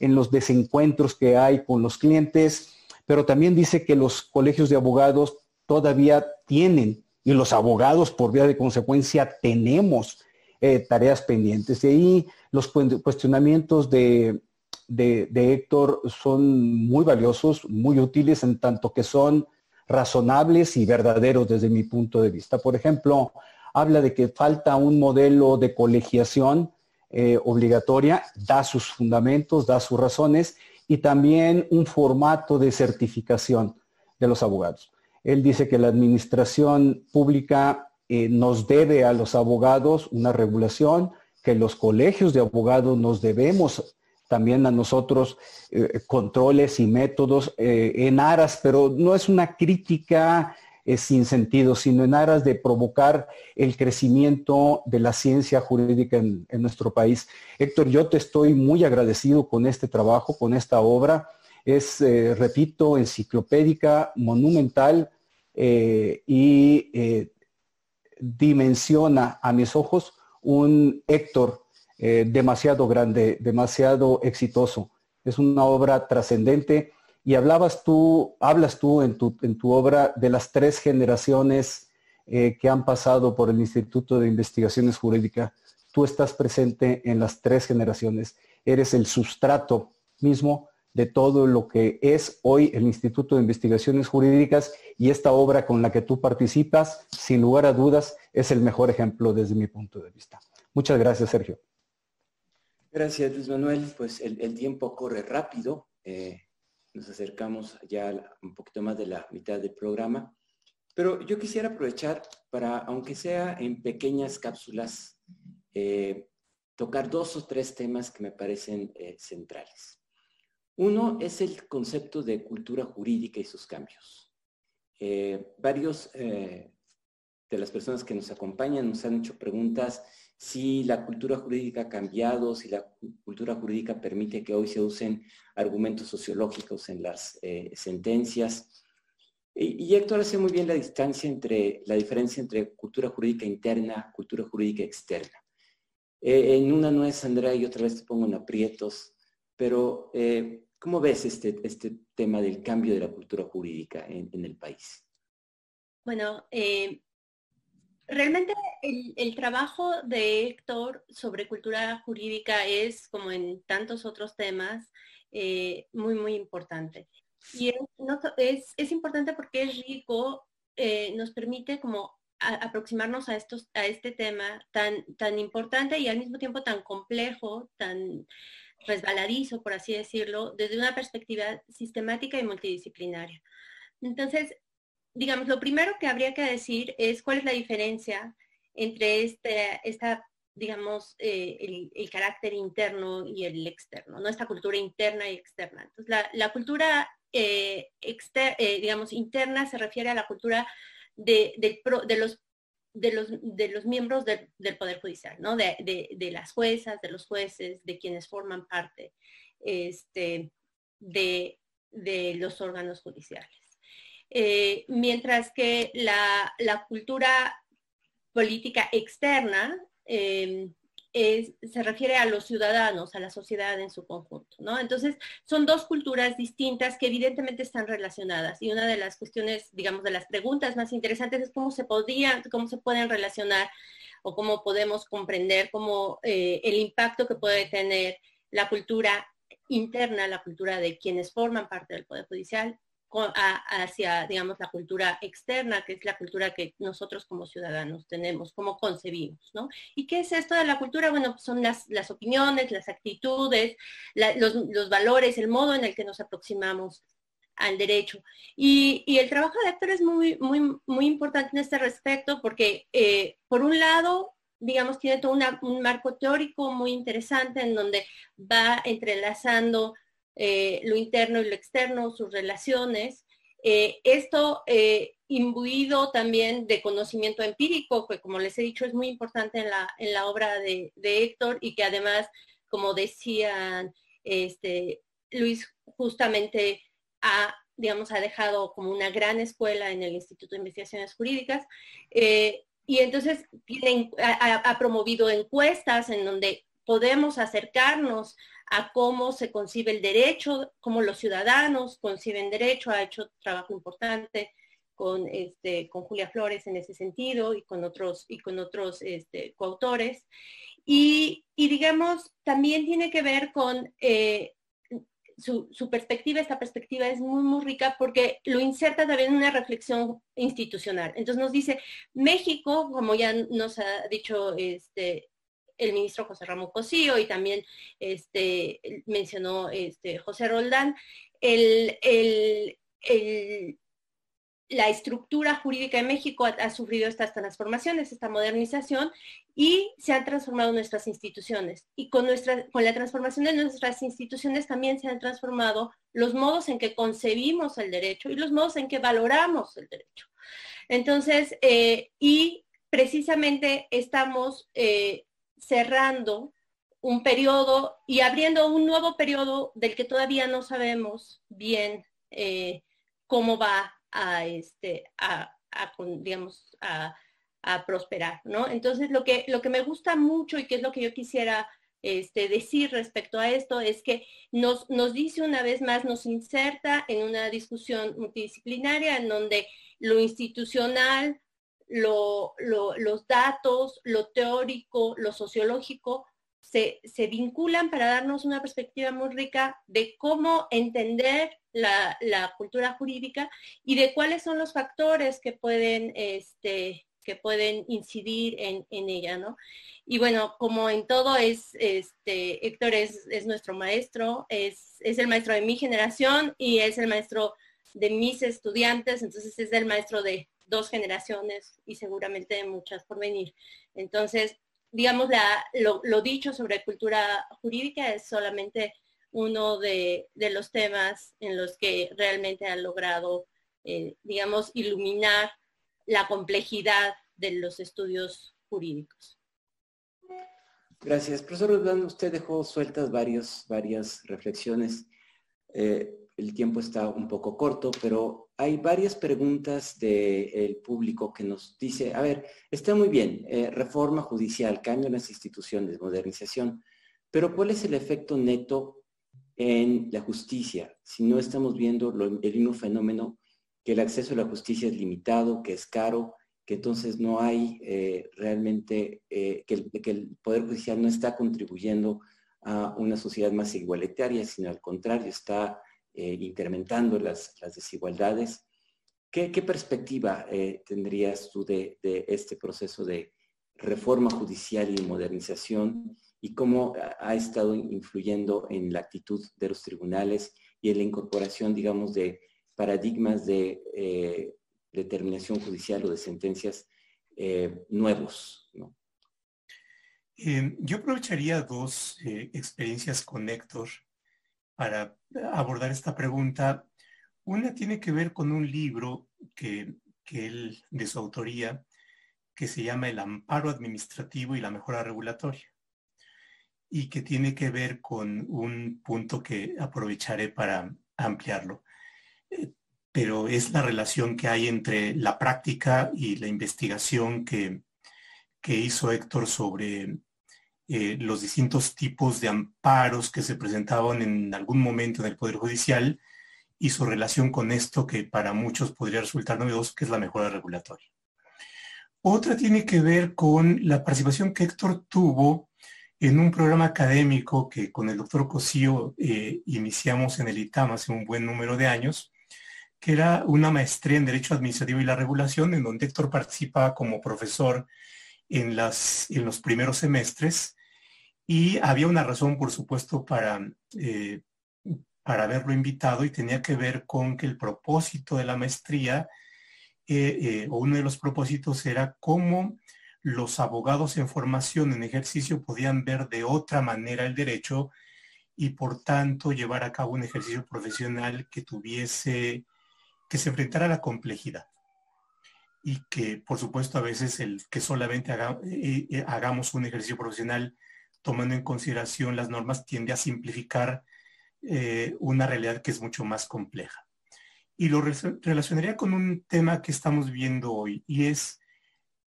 en, los desencuentros que hay con los clientes, pero también dice que los colegios de abogados todavía tienen, y los abogados por vía de consecuencia tenemos eh, tareas pendientes. Y ahí los cuestionamientos de, de, Héctor son muy valiosos, muy útiles en tanto que son razonables y verdaderos desde mi punto de vista. Por ejemplo, habla de que falta un modelo de colegiación eh, obligatoria, da sus fundamentos, da sus razones y también un formato de certificación de los abogados. Él dice que la administración pública eh, nos debe a los abogados una regulación, que los colegios de abogados nos debemos también a nosotros eh, controles y métodos en aras, pero no es una crítica es sin sentido, sino en aras de provocar el crecimiento de la ciencia jurídica en, nuestro país. Héctor, yo te estoy muy agradecido con este trabajo, con esta obra. Es, eh, repito, enciclopédica, monumental eh, y eh, dimensiona a mis ojos un Héctor demasiado grande, demasiado exitoso. Es una obra trascendente y hablabas tú, hablas tú en tu, en tu obra de las tres generaciones eh, que han pasado por el Instituto de Investigaciones Jurídicas. Tú estás presente en las tres generaciones. Eres el sustrato mismo de todo lo que es hoy el Instituto de Investigaciones Jurídicas y esta obra con la que tú participas, sin lugar a dudas, es el mejor ejemplo desde mi punto de vista. Muchas gracias, Sergio. Gracias, Luis Manuel. Pues el, tiempo corre rápido. Eh, nos acercamos ya un poquito más de la mitad del programa. Pero yo quisiera aprovechar para, aunque sea en pequeñas cápsulas, eh, tocar dos o tres temas que me parecen eh, centrales. Uno es el concepto de cultura jurídica y sus cambios. Eh, varios de las personas que nos acompañan nos han hecho preguntas si la cultura jurídica ha cambiado, si la cultura jurídica permite que hoy se usen argumentos sociológicos en las eh, sentencias. Y, Héctor hace muy bien la distancia entre, la diferencia entre cultura jurídica interna, cultura jurídica externa. Eh, en una no es Andrea y otra vez te pongo en aprietos, pero eh, ¿cómo ves este, este tema del cambio de la cultura jurídica en el país? Bueno, Realmente el, trabajo de Héctor sobre cultura jurídica es, como en tantos otros temas, eh, muy, muy importante. Y es, es, importante porque es rico, eh, nos permite como aproximarnos a, estos, a este tema tan, tan importante y al mismo tiempo tan complejo, tan resbaladizo, por así decirlo, desde una perspectiva sistemática y multidisciplinaria. Entonces, digamos, lo primero que habría que decir es cuál es la diferencia entre este, esta, digamos, eh, el, carácter interno y el externo, ¿no? Esta cultura interna y externa. Entonces, la, cultura, eh, eh, digamos, interna se refiere a la cultura de, los miembros del Poder Judicial, ¿no? De, de, las juezas, de los jueces, de quienes forman parte este, de, los órganos judiciales. Eh, mientras que la, cultura política externa eh, se refiere a los ciudadanos, a la sociedad en su conjunto, ¿no? Entonces, son dos culturas distintas que evidentemente están relacionadas y una de las cuestiones, digamos, de las preguntas más interesantes es cómo se podían, cómo se pueden relacionar o cómo podemos comprender cómo eh, el impacto que puede tener la cultura interna, la cultura de quienes forman parte del Poder Judicial hacia, digamos, la cultura externa, que es la cultura que nosotros como ciudadanos tenemos, cómo concebimos, ¿no? ¿Y qué es esto de la cultura? Bueno, pues son las, las opiniones, las actitudes, los, los, valores, el modo en el que nos aproximamos al derecho. Y, y el trabajo de actor es muy, muy, muy importante en este respecto porque, eh, por un lado, digamos, tiene todo un marco teórico muy interesante en donde va entrelazando eh, lo interno y lo externo, sus relaciones. Eh, esto eh, imbuido también de conocimiento empírico, que como les he dicho es muy importante en la, en la obra de, Héctor y que además, como decía este, Luis, justamente ha, digamos, ha dejado como una gran escuela en el Instituto de Investigaciones Jurídicas. y entonces ha promovido encuestas en donde podemos acercarnos a cómo se concibe el derecho, cómo los ciudadanos conciben derecho, ha hecho trabajo importante con, este, con Julia Flores en ese sentido y con otros, y con otros este, coautores. Y, digamos, también tiene que ver con eh, su, su, perspectiva, esta perspectiva es muy, muy rica porque lo inserta también en una reflexión institucional. Entonces nos dice, México, como ya nos ha dicho este, el ministro José Ramón Cosío y también este, mencionó este, José Roldán, la estructura jurídica de México ha, sufrido estas transformaciones, esta modernización, y se han transformado nuestras instituciones. Y con, nuestra, con la transformación de nuestras instituciones también se han transformado los modos en que concebimos el derecho y los modos en que valoramos el derecho. Entonces, eh, y precisamente estamos eh, cerrando un periodo y abriendo un nuevo periodo del que todavía no sabemos bien eh, cómo va a, este, a, digamos, a, prosperar, ¿no? Entonces, lo que, lo que me gusta mucho y que es lo que yo quisiera este, decir respecto a esto es que nos, nos dice una vez más, nos inserta en una discusión multidisciplinaria en donde lo institucional, los datos, lo teórico, lo sociológico, se, vinculan para darnos una perspectiva muy rica de cómo entender la, cultura jurídica y de cuáles son los factores que pueden, este, que pueden incidir en, ella, ¿no? Y bueno, como en todo es, este, Héctor es, nuestro maestro, es, es, el maestro de mi generación y es el maestro de mis estudiantes, entonces es el maestro de, dos generaciones y seguramente muchas por venir. Entonces, digamos, lo, dicho sobre cultura jurídica es solamente uno de, los temas en los que realmente han logrado, eh, digamos, iluminar la complejidad de los estudios jurídicos. Gracias. Profesor usted dejó sueltas varios, varias reflexiones. Eh, el tiempo está un poco corto, pero hay varias preguntas del público que nos dice, a ver, está muy bien, eh, reforma judicial, cambio en las instituciones, modernización, pero ¿cuál es el efecto neto en la justicia? Si no estamos viendo el mismo fenómeno que el acceso a la justicia es limitado, que es caro, que entonces no hay eh, realmente, eh, que, el, que el Poder Judicial no está contribuyendo a una sociedad más igualitaria, sino al contrario, está eh, incrementando las, desigualdades. ¿Qué, perspectiva eh, tendrías tú de, este proceso de reforma judicial y modernización y cómo ha estado influyendo en la actitud de los tribunales y en la incorporación, digamos, de paradigmas de eh, determinación judicial o de sentencias nuevos? yo aprovecharía dos experiencias con Héctor para abordar esta pregunta. Una tiene que ver con un libro que, él, de su autoría, que se llama el amparo administrativo y la mejora regulatoria y que tiene que ver con un punto que aprovecharé para ampliarlo. Eh, pero es la relación que hay entre la práctica y la investigación que, que hizo Héctor sobre eh, los distintos tipos de amparos que se presentaban en algún momento en el Poder Judicial y su relación con esto que para muchos podría resultar novedoso, que es la mejora regulatoria. Otra tiene que ver con la participación que Héctor tuvo en un programa académico que con el doctor Cosío eh, iniciamos en el ITAM hace un buen número de años, que era una maestría en Derecho Administrativo y la Regulación, en donde Héctor participaba como profesor en, las, en los primeros semestres y había una razón, por supuesto, para, eh, para haberlo invitado y tenía que ver con que el propósito de la maestría eh, eh, o uno de los propósitos era cómo los abogados en formación, en ejercicio, podían ver de otra manera el derecho y por tanto llevar a cabo un ejercicio profesional que tuviese, que se enfrentara a la complejidad. Y que, por supuesto, a veces el que solamente hagamos un ejercicio profesional tomando en consideración las normas tiende a simplificar una realidad que es mucho más compleja. Y lo relacionaría con un tema que estamos viendo hoy y es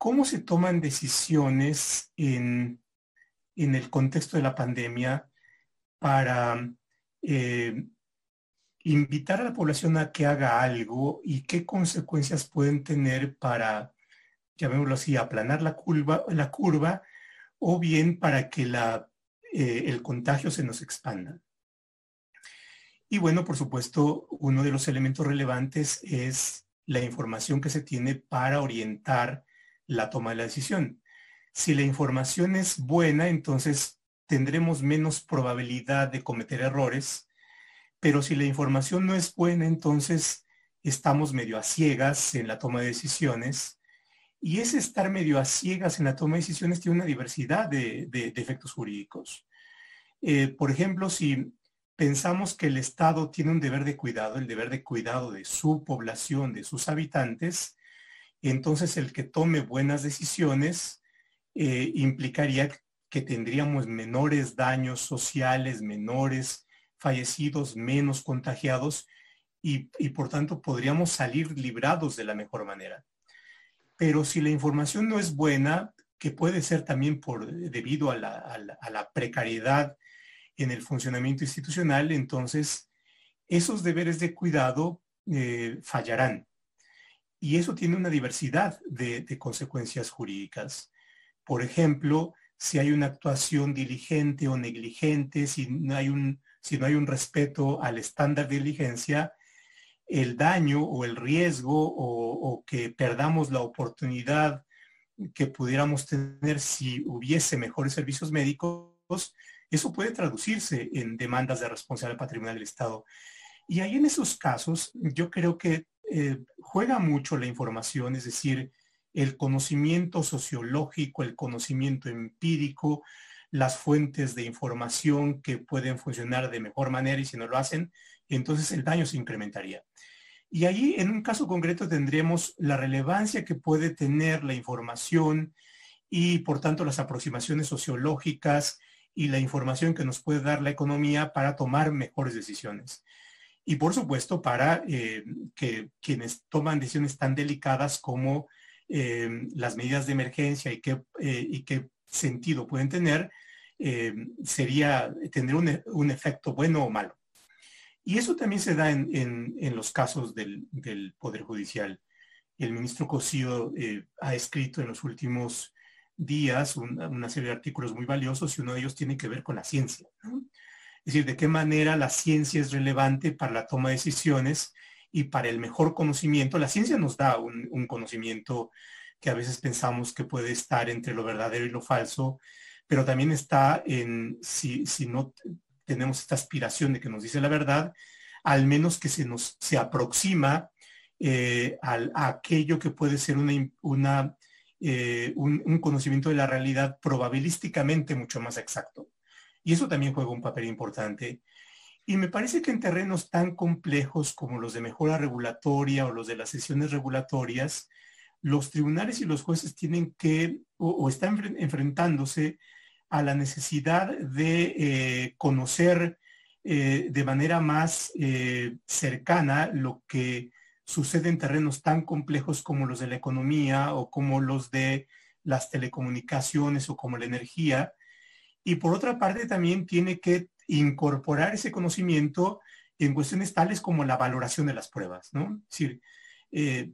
cómo se toman decisiones en, el contexto de la pandemia para eh, invitar a la población a que haga algo y qué consecuencias pueden tener para, llamémoslo así, aplanar la curva, la curva o bien para que la, eh, el contagio se nos expanda. Y bueno, por supuesto, uno de los elementos relevantes es la información que se tiene para orientar la toma de la decisión. Si la información es buena, entonces tendremos menos probabilidad de cometer errores, pero si la información no es buena, entonces estamos medio a ciegas en la toma de decisiones. Y ese estar medio a ciegas en la toma de decisiones tiene una diversidad de, efectos jurídicos. Eh, por ejemplo, si pensamos que el Estado tiene un deber de cuidado, el deber de cuidado de su población, de sus habitantes, entonces el que tome buenas decisiones eh, implicaría que tendríamos menores daños sociales, menores fallecidos, menos contagiados y, por tanto podríamos salir librados de la mejor manera. Pero si la información no es buena, que puede ser también por, debido a la, precariedad en el funcionamiento institucional, entonces esos deberes de cuidado eh, fallarán. Y eso tiene una diversidad de, consecuencias jurídicas. Por ejemplo, si hay una actuación diligente o negligente, si no hay un, si no hay un respeto al estándar de diligencia, el daño o el riesgo o que perdamos la oportunidad que pudiéramos tener si hubiese mejores servicios médicos, eso puede traducirse en demandas de responsabilidad patrimonial del Estado. Y ahí en esos casos yo creo que eh, juega mucho la información, es decir, el conocimiento sociológico, el conocimiento empírico, las fuentes de información que pueden funcionar de mejor manera y si no lo hacen, entonces el daño se incrementaría. Y ahí en un caso concreto tendremos la relevancia que puede tener la información y por tanto las aproximaciones sociológicas y la información que nos puede dar la economía para tomar mejores decisiones. Y por supuesto para eh, que quienes toman decisiones tan delicadas como eh, las medidas de emergencia y qué, eh, y qué sentido pueden tener, sería tener un, efecto bueno o malo. Y eso también se da en, los casos del, del, Poder Judicial. El ministro Cosío ha escrito en los últimos días una serie de artículos muy valiosos y uno de ellos tiene que ver con la ciencia. Es decir, de qué manera la ciencia es relevante para la toma de decisiones y para el mejor conocimiento. La ciencia nos da un, conocimiento que a veces pensamos que puede estar entre lo verdadero y lo falso, pero también está en, si, no tenemos esta aspiración de que nos dice la verdad, al menos que se nos se aproxima eh, a aquello que puede ser una, una eh, un, conocimiento de la realidad probabilísticamente mucho más exacto. Y eso también juega un papel importante. Y me parece que en terrenos tan complejos como los de mejora regulatoria o los de las sesiones regulatorias, los tribunales y los jueces tienen que o, están enfrentándose a la necesidad de eh, conocer eh, de manera más eh, cercana lo que sucede en terrenos tan complejos como los de la economía o como los de las telecomunicaciones o como la energía. Y por otra parte también tiene que incorporar ese conocimiento en cuestiones tales como la valoración de las pruebas, ¿no? Es decir,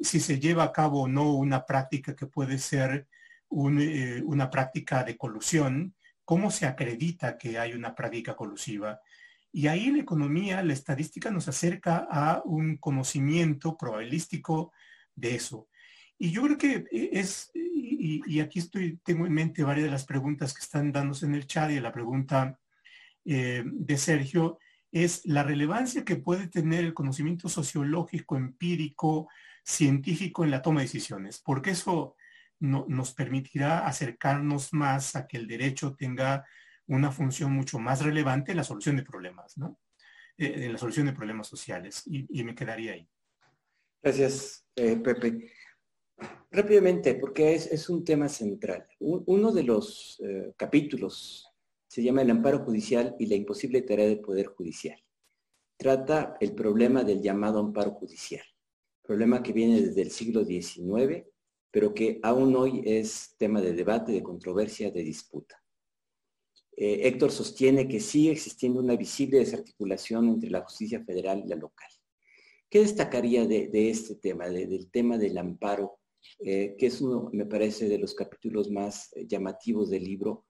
si se lleva a cabo o no una práctica que puede ser una práctica de colusión, cómo se acredita que hay una práctica colusiva. Y ahí la economía, la estadística nos acerca a un conocimiento probabilístico de eso. Y yo creo que eh, es, y, aquí estoy, tengo en mente varias de las preguntas que están dándose en el chat y la pregunta de Sergio, es la relevancia que puede tener el conocimiento sociológico, empírico, científico en la toma de decisiones, porque eso nos permitirá acercarnos más a que el derecho tenga una función mucho más relevante en la solución de problemas, ¿no? Eh, en la solución de problemas sociales. Y, me quedaría ahí. Gracias, eh, Pepe. Rápidamente, porque es, un tema central. uno de los eh, capítulos se llama El amparo judicial y la imposible tarea del Poder Judicial. Trata el problema del llamado amparo judicial, problema que viene desde el siglo XIX, pero que aún hoy es tema de debate, de controversia, de disputa. Eh, Héctor sostiene que sigue existiendo una visible desarticulación entre la justicia federal y la local. ¿Qué destacaría de, este tema, del tema del amparo, eh, que es uno, me parece, de los capítulos más llamativos del libro,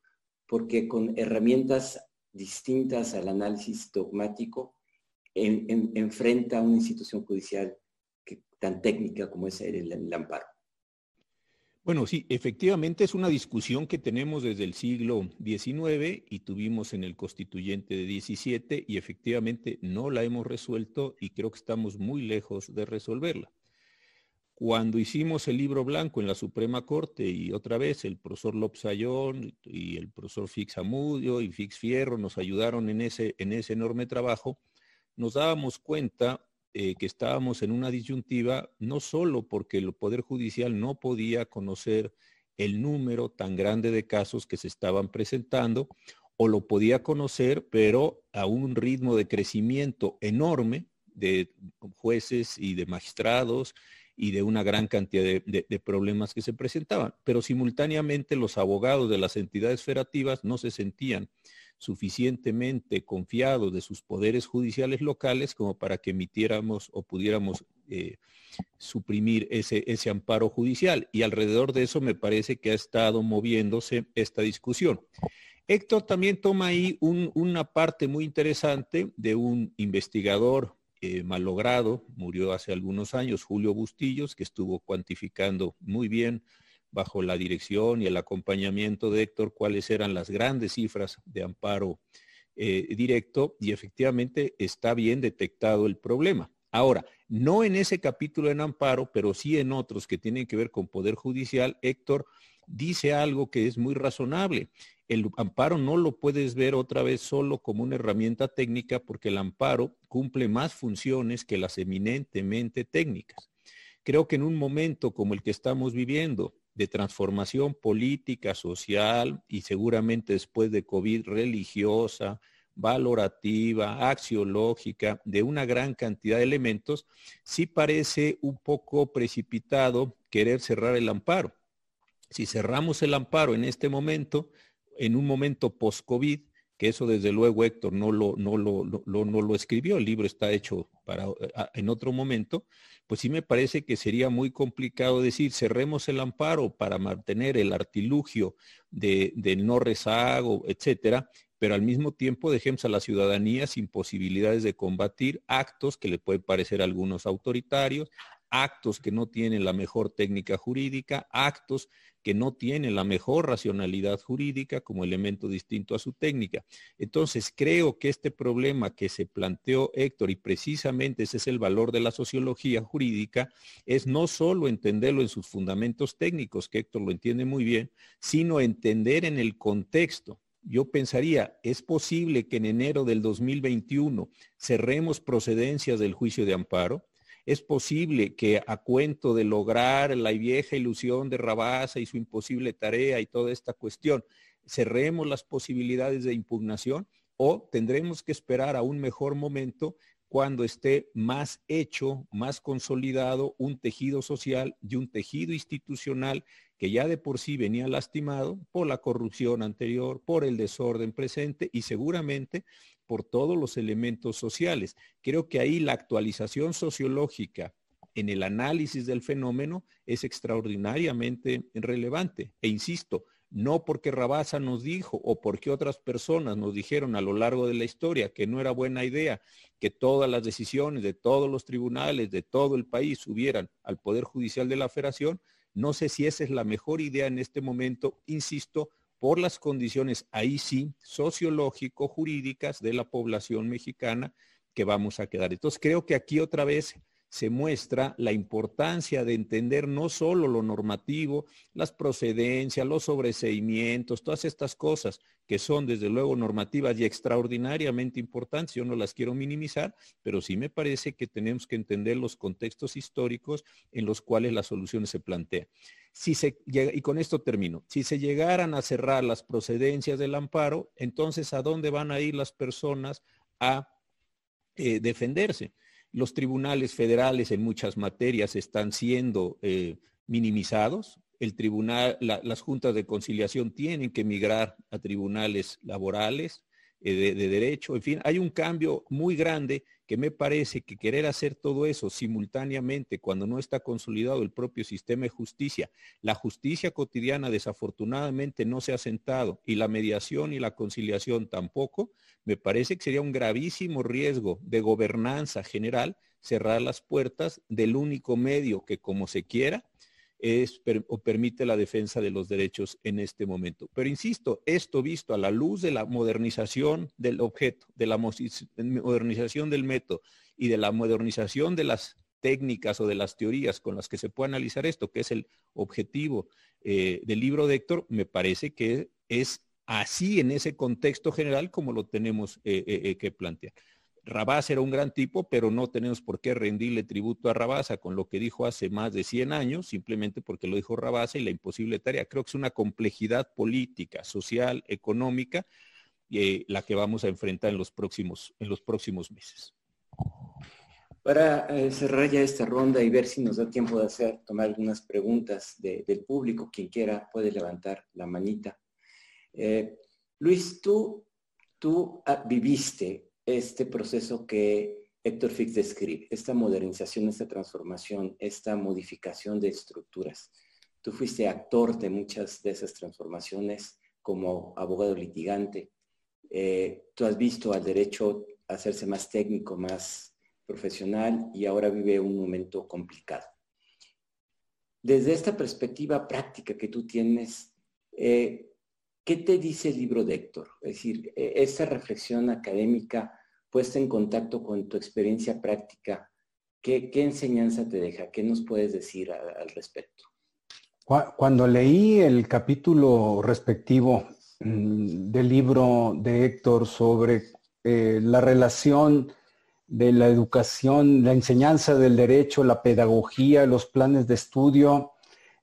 porque con herramientas distintas al análisis dogmático, enfrenta a una institución judicial tan técnica como es el, amparo. Bueno, sí, efectivamente es una discusión que tenemos desde el siglo XIX y tuvimos en el constituyente de XVII y efectivamente no la hemos resuelto y creo que estamos muy lejos de resolverla. Cuando hicimos el libro blanco en la Suprema Corte y otra vez el profesor Lopsayón y el profesor Fix Amudio y Fix Fierro nos ayudaron en ese, en ese enorme trabajo, nos dábamos cuenta eh, que estábamos en una disyuntiva no solo porque el Poder Judicial no podía conocer el número tan grande de casos que se estaban presentando, o lo podía conocer, pero a un ritmo de crecimiento enorme de jueces y de magistrados y de una gran cantidad de, problemas que se presentaban. Pero simultáneamente los abogados de las entidades federativas no se sentían suficientemente confiados de sus poderes judiciales locales como para que emitiéramos o pudiéramos eh, suprimir ese, ese amparo judicial. Y alrededor de eso me parece que ha estado moviéndose esta discusión. Héctor también toma ahí una parte muy interesante de un investigador eh, malogrado, murió hace algunos años, Julio Bustillos, que estuvo cuantificando muy bien bajo la dirección y el acompañamiento de Héctor cuáles eran las grandes cifras de amparo eh, directo y efectivamente está bien detectado el problema. Ahora, no en ese capítulo en amparo, pero sí en otros que tienen que ver con Poder Judicial, Héctor dice algo que es muy razonable el amparo no lo puedes ver otra vez solo como una herramienta técnica porque el amparo cumple más funciones que las eminentemente técnicas. Creo que en un momento como el que estamos viviendo, de transformación política, social y seguramente después de COVID religiosa, valorativa, axiológica, de una gran cantidad de elementos, sí parece un poco precipitado querer cerrar el amparo. Si cerramos el amparo en este momento, en un momento post-COVID, que eso desde luego Héctor no lo, no lo, no lo escribió, el libro está hecho para, en otro momento, pues sí me parece que sería muy complicado decir cerremos el amparo para mantener el artilugio de, no rezago, etcétera, pero al mismo tiempo dejemos a la ciudadanía sin posibilidades de combatir actos que le pueden parecer a algunos autoritarios, actos que no tienen la mejor técnica jurídica, actos que no tienen la mejor racionalidad jurídica como elemento distinto a su técnica. Entonces, creo que este problema que se planteó Héctor, y precisamente ese es el valor de la sociología jurídica, es no solo entenderlo en sus fundamentos técnicos, que Héctor lo entiende muy bien, sino entender en el contexto yo pensaría, ¿es posible que en enero del 2021 cerremos procedencias del juicio de amparo? Es posible que a cuento de lograr la vieja ilusión de Rabasa y su imposible tarea y toda esta cuestión, cerremos las posibilidades de impugnación o tendremos que esperar a un mejor momento cuando esté más hecho, más consolidado un tejido social y un tejido institucional que ya de por sí venía lastimado por la corrupción anterior, por el desorden presente y seguramente por todos los elementos sociales. Creo que ahí la actualización sociológica en el análisis del fenómeno es extraordinariamente relevante. E insisto, no porque Rabasa nos dijo o porque otras personas nos dijeron a lo largo de la historia que no era buena idea que todas las decisiones de todos los tribunales de todo el país subieran al Poder Judicial de la Federación, no sé si esa es la mejor idea en este momento, insisto, por las condiciones ahí sí sociológico-jurídicas de la población mexicana que vamos a quedar. Entonces creo que aquí otra vez se muestra la importancia de entender no solo lo normativo, las procedencias, los sobreseimientos, todas estas cosas que son desde luego normativas y extraordinariamente importantes, yo no las quiero minimizar, pero sí me parece que tenemos que entender los contextos históricos en los cuales las soluciones se plantean. Si se, y con esto termino, si se llegaran a cerrar las procedencias del amparo, entonces ¿a dónde van a ir las personas a eh, defenderse? Los tribunales federales en muchas materias están siendo eh, minimizados. El tribunal, las juntas de conciliación tienen que migrar a tribunales laborales eh, de, derecho. En fin, hay un cambio muy grande que me parece que querer hacer todo eso simultáneamente cuando no está consolidado el propio sistema de justicia, la justicia cotidiana desafortunadamente no se ha sentado y la mediación y la conciliación tampoco, me parece que sería un gravísimo riesgo de gobernanza general cerrar las puertas del único medio que como se quiera es, o permite la defensa de los derechos en este momento. Pero insisto, esto visto a la luz de la modernización del objeto, de la modernización del método y de la modernización de las técnicas o de las teorías con las que se puede analizar esto, que es el objetivo eh, del libro de Héctor, me parece que es así en ese contexto general como lo tenemos eh, eh, que plantear. Rabasa era un gran tipo, pero no tenemos por qué rendirle tributo a Rabasa con lo que dijo hace más de 100 años, simplemente porque lo dijo Rabasa y la imposible tarea. Creo que es una complejidad política, social, económica, eh, la que vamos a enfrentar en los próximos, en los próximos meses. Para eh, cerrar ya esta ronda y ver si nos da tiempo de hacer, tomar algunas preguntas del público, quien quiera puede levantar la manita. Eh, Luis, tú, tú ah, viviste este proceso que Héctor Fix describe, esta modernización, esta transformación, esta modificación de estructuras. Tú fuiste actor de muchas de esas transformaciones como abogado litigante. Eh, tú has visto al derecho hacerse más técnico, más profesional y ahora vive un momento complicado. Desde esta perspectiva práctica que tú tienes, eh, ¿Qué te dice el libro de Héctor? Es decir, e, esa reflexión académica puesta en contacto con tu experiencia práctica, ¿qué, enseñanza te deja? ¿Qué nos puedes decir al respecto? Cuando leí el capítulo respectivo mm, del libro de Héctor sobre eh, la relación de la educación, la enseñanza del derecho, la pedagogía, los planes de estudio,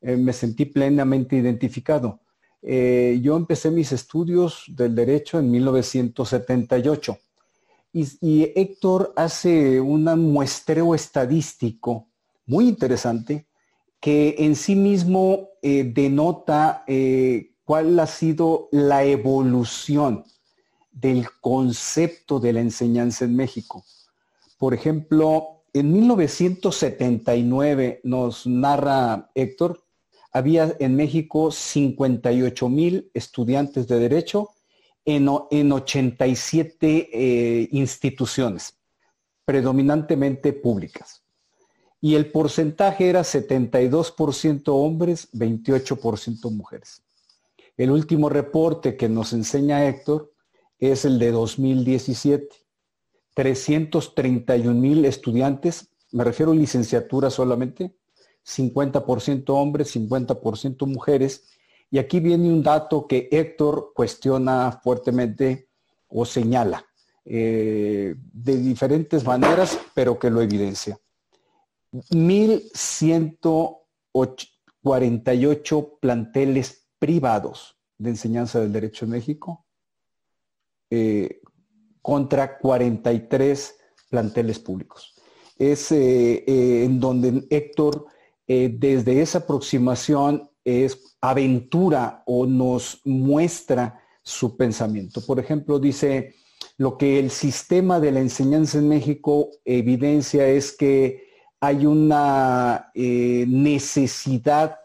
eh, me sentí plenamente identificado. Eh, yo empecé mis estudios del derecho en 1978 y, Héctor hace un muestreo estadístico muy interesante que en sí mismo eh, denota eh, cuál ha sido la evolución del concepto de la enseñanza en México. Por ejemplo, en 1979 nos narra Héctor había en México 58 mil estudiantes de derecho en, 87 eh, instituciones, predominantemente públicas. Y el porcentaje era 72% hombres, 28% mujeres. El último reporte que nos enseña Héctor es el de 2017. 331 mil estudiantes, me refiero a licenciatura solamente, 50% hombres, 50% mujeres. Y aquí viene un dato que Héctor cuestiona fuertemente o señala eh, de diferentes maneras, pero que lo evidencia. 1.148 planteles privados de enseñanza del derecho en México eh, contra 43 planteles públicos. Es eh, eh, en donde Héctor, desde esa aproximación, es aventura o nos muestra su pensamiento. Por ejemplo, dice, lo que el sistema de la enseñanza en México evidencia es que hay una necesidad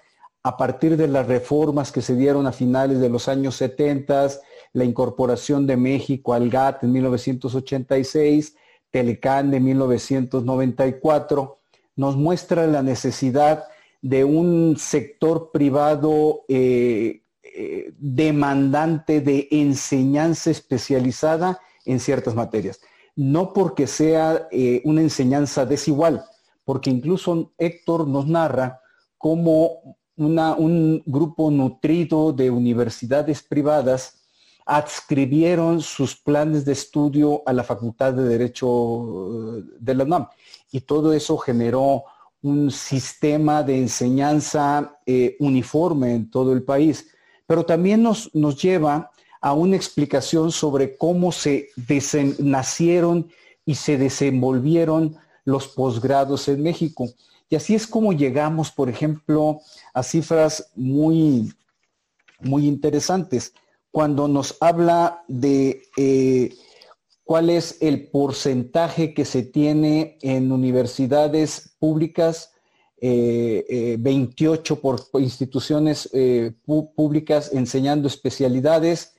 a partir de las reformas que se dieron a finales de los años 70, la incorporación de México al GATT en 1986, Telecán de 1994, nos muestra la necesidad de un sector privado eh, eh, demandante de enseñanza especializada en ciertas materias. No porque sea eh, una enseñanza desigual, porque incluso Héctor nos narra cómo un grupo nutrido de universidades privadas adscribieron sus planes de estudio a la Facultad de Derecho eh, de la UNAM. Y todo eso generó un sistema de enseñanza eh, uniforme en todo el país. Pero también nos, nos lleva a una explicación sobre cómo se nacieron y se desenvolvieron los posgrados en México. Y así es como llegamos, por ejemplo, a cifras muy, muy interesantes. Cuando nos habla de eh, cuál es el porcentaje que se tiene en universidades públicas, 28 eh, eh, por instituciones públicas enseñando especialidades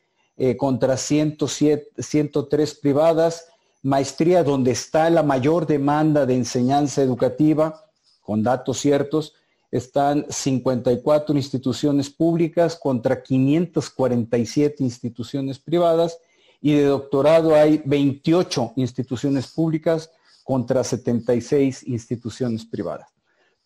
contra 107, 103 privadas, maestría donde está la mayor demanda de enseñanza educativa, con datos ciertos, están 54 instituciones públicas contra 547 instituciones privadas y de doctorado hay 28 instituciones públicas contra 76 instituciones privadas.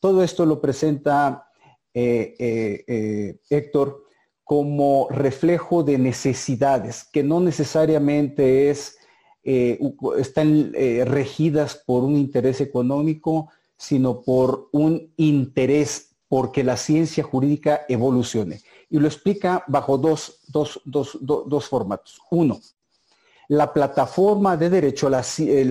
Todo esto lo presenta eh, eh, eh, Héctor como reflejo de necesidades, que no necesariamente es, están regidas por un interés económico, sino por un interés porque la ciencia jurídica evolucione. Y lo explica bajo dos, formatos. Uno, la plataforma de derecho, las, eh, eh,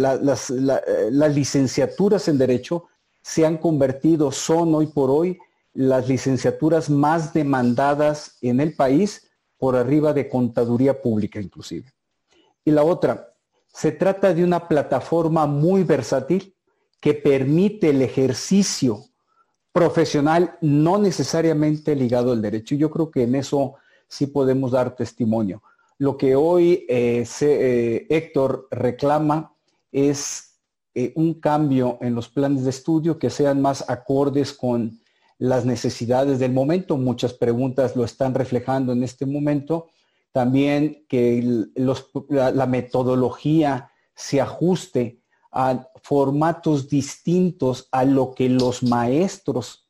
las, licenciaturas en derecho se han convertido, son hoy por hoy las licenciaturas más demandadas en el país por arriba de contaduría pública inclusive. Y la otra, se trata de una plataforma muy versátil que permite el ejercicio profesional no necesariamente ligado al derecho. Yo creo que en eso sí podemos dar testimonio. Lo que hoy eh, eh, Héctor reclama es eh, un cambio en los planes de estudio que sean más acordes con las necesidades del momento. Muchas preguntas lo están reflejando en este momento. También que la metodología se ajuste a formatos distintos a lo que los maestros,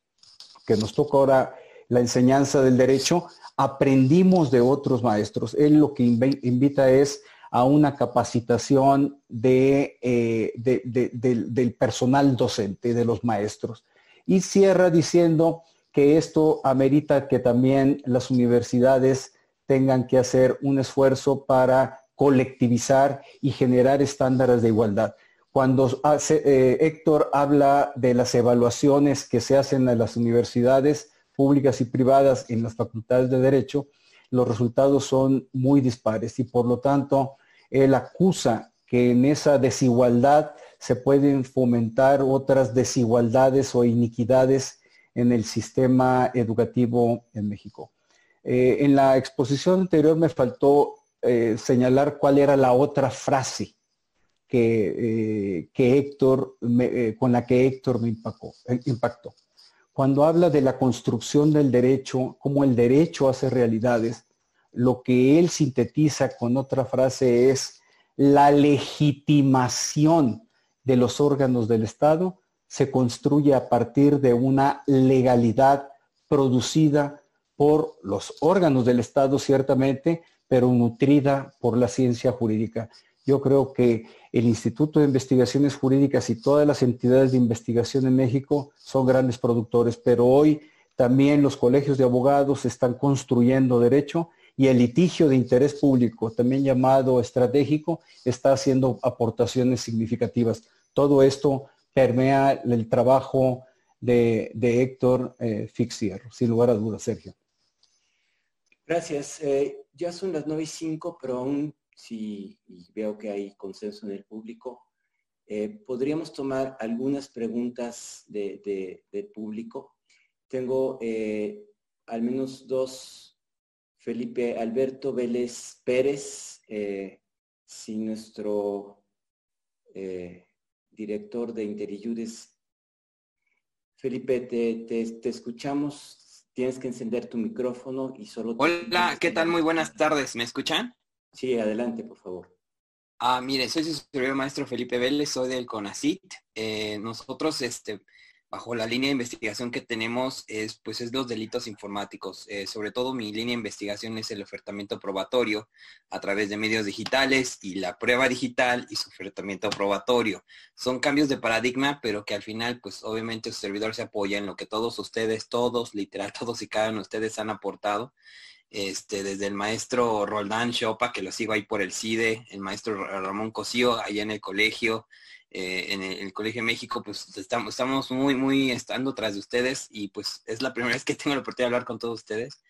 que nos toca ahora la enseñanza del derecho, aprendimos de otros maestros. Él lo que invita es a una capacitación eh, del personal docente, de los maestros. Y cierra diciendo que esto amerita que también las universidades tengan que hacer un esfuerzo para colectivizar y generar estándares de igualdad. Cuando eh, Héctor habla de las evaluaciones que se hacen en las universidades públicas y privadas en las facultades de Derecho, los resultados son muy dispares y por lo tanto él acusa que en esa desigualdad se pueden fomentar otras desigualdades o iniquidades en el sistema educativo en México. Eh, en la exposición anterior me faltó eh, señalar cuál era la otra frase que, eh, Héctor, eh, con la que Héctor me eh, impactó. Cuando habla de la construcción del derecho, cómo el derecho hace realidades, lo que él sintetiza con otra frase es la legitimación de los órganos del Estado se construye a partir de una legalidad producida por los órganos del Estado, ciertamente, pero nutrida por la ciencia jurídica. Yo creo que el Instituto de Investigaciones Jurídicas y todas las entidades de investigación en México son grandes productores, pero hoy también los colegios de abogados están construyendo derecho y el litigio de interés público, también llamado estratégico, está haciendo aportaciones significativas. Todo esto permea el trabajo de, Héctor eh, Fixier, sin lugar a dudas, Sergio. Gracias. Eh, ya son las nueve y cinco, pero aún si veo que hay consenso en el público, eh, podríamos tomar algunas preguntas de, público. Tengo eh, al menos dos. Felipe Alberto Vélez Pérez, si nuestro director de Interiores. Felipe, te escuchamos. Tienes que encender tu micrófono y solo... Hola, ¿qué tal? Muy buenas tardes. ¿Me escuchan? Sí, adelante, por favor. Ah, mire, soy su superior maestro Felipe Vélez, soy del CONACIT. Eh, nosotros, este, bajo la línea de investigación que tenemos es pues es los delitos informáticos. Eh, sobre todo mi línea de investigación es el ofertamiento probatorio a través de medios digitales y la prueba digital y su ofertamiento probatorio. Son cambios de paradigma, pero que al final pues obviamente su servidor se apoya en lo que todos ustedes, todos, literal, todos y cada uno de ustedes han aportado. Este, desde el maestro Roldán Chopa, que lo sigo ahí por el CIDE, el maestro Ramón Cosío, allá en el colegio, eh, en el, Colegio México, pues estamos, estamos muy, muy estando tras de ustedes y pues es la primera vez que tengo la oportunidad de hablar con todos ustedes.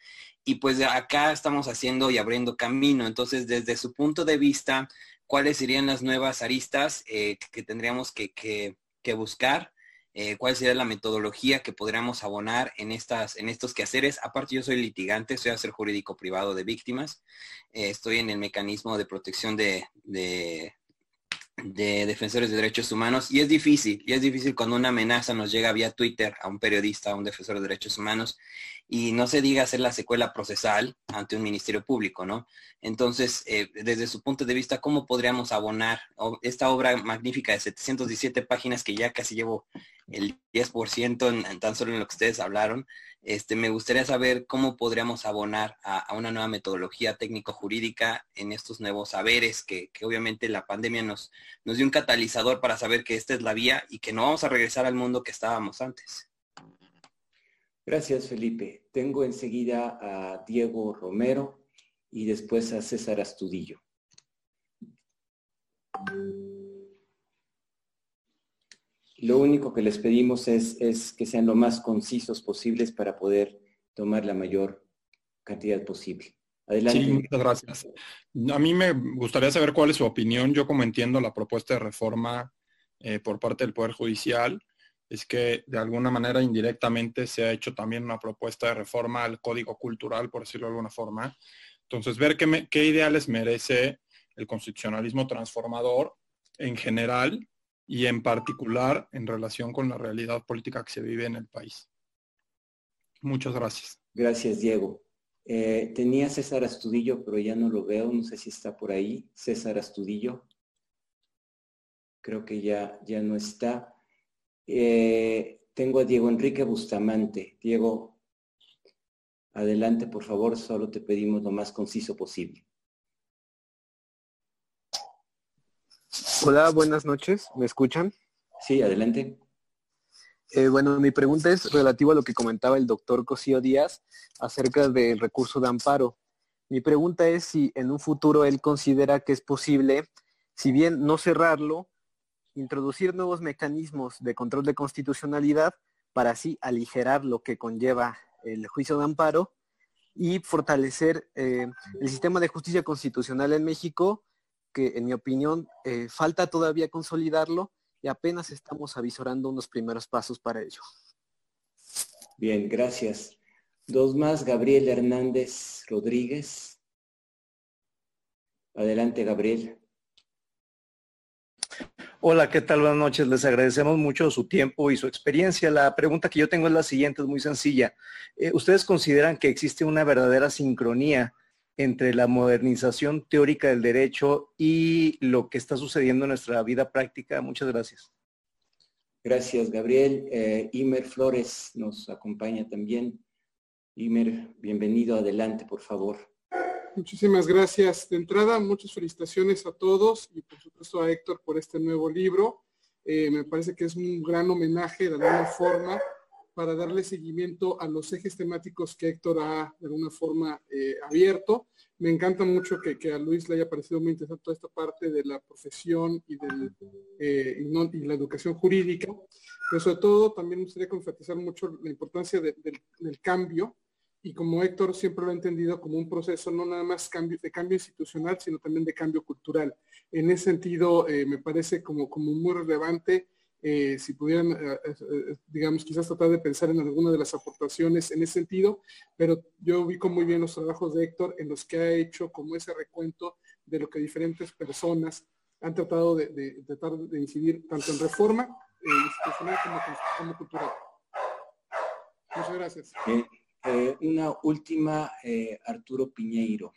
Y pues acá estamos haciendo y abriendo camino. Entonces, desde su punto de vista, ¿cuáles serían las nuevas aristas eh, que tendríamos que, que, buscar? Eh, cuál sería la metodología que podríamos abonar en, estas, en estos quehaceres. Aparte, yo soy litigante, soy hacer jurídico privado de víctimas. estoy en el mecanismo de protección de, de defensores de derechos humanos y es difícil, y es difícil cuando una amenaza nos llega vía Twitter a un periodista, a un defensor de derechos humanos y no se diga hacer la secuela procesal ante un ministerio público, ¿no? Entonces, eh, desde su punto de vista, ¿cómo podríamos abonar esta obra magnífica de 717 páginas que ya casi llevo el 10% en, tan solo en lo que ustedes hablaron? Este, me gustaría saber cómo podríamos abonar a, una nueva metodología técnico-jurídica en estos nuevos saberes que, obviamente la pandemia nos, nos dio un catalizador para saber que esta es la vía y que no vamos a regresar al mundo que estábamos antes. Gracias, Felipe. Tengo enseguida a Diego Romero y después a César Astudillo. Lo único que les pedimos es, que sean lo más concisos posibles para poder tomar la mayor cantidad posible. Adelante. Sí, muchas gracias. A mí me gustaría saber cuál es su opinión. Yo como entiendo la propuesta de reforma eh, por parte del Poder Judicial, es que de alguna manera indirectamente se ha hecho también una propuesta de reforma al código cultural, por decirlo de alguna forma. Entonces, ver qué, qué ideales merece el constitucionalismo transformador en general y en particular en relación con la realidad política que se vive en el país. Muchas gracias. Gracias, Diego. Eh, tenía César Astudillo, pero ya no lo veo, no sé si está por ahí. César Astudillo. Creo que ya, ya no está. Eh, tengo a Diego Enrique Bustamante. Diego, adelante, por favor, solo te pedimos lo más conciso posible. Hola, buenas noches. ¿Me escuchan? Sí, adelante. Eh, bueno, mi pregunta es relativa a lo que comentaba el doctor Cosío Díaz acerca del recurso de amparo. Mi pregunta es si en un futuro él considera que es posible, si bien no cerrarlo, introducir nuevos mecanismos de control de constitucionalidad para así aligerar lo que conlleva el juicio de amparo y fortalecer eh, el sistema de justicia constitucional en México que en mi opinión eh, falta todavía consolidarlo y apenas estamos avisorando unos primeros pasos para ello. Bien, gracias. Dos más, Gabriel Hernández Rodríguez. Adelante, Gabriel. Hola, ¿qué tal? Buenas noches. Les agradecemos mucho su tiempo y su experiencia. La pregunta que yo tengo es la siguiente, es muy sencilla. Eh, ¿Ustedes consideran que existe una verdadera sincronía entre la modernización teórica del derecho y lo que está sucediendo en nuestra vida práctica. Muchas gracias. Gracias, Gabriel. Eh, Imer Flores nos acompaña también. Imer, bienvenido. Adelante, por favor. Muchísimas gracias. De entrada, muchas felicitaciones a todos y por supuesto a Héctor por este nuevo libro. Eh, me parece que es un gran homenaje de alguna forma para darle seguimiento a los ejes temáticos que Héctor ha de alguna forma eh, abierto. Me encanta mucho que, a Luis le haya parecido muy interesante toda esta parte de la profesión y, eh, y, la educación jurídica, pero sobre todo también me gustaría enfatizar mucho la importancia del, cambio y como Héctor siempre lo ha entendido como un proceso no nada más de cambio institucional, sino también de cambio cultural. En ese sentido, eh, me parece como, muy relevante eh, si pudieran, eh, digamos, quizás tratar de pensar en alguna de las aportaciones en ese sentido, pero yo ubico muy bien los trabajos de Héctor en los que ha hecho como ese recuento de lo que diferentes personas han tratado de, tratar de incidir tanto en reforma institucional como, como, cultural. Muchas gracias. Una última, Arturo Piñeiro.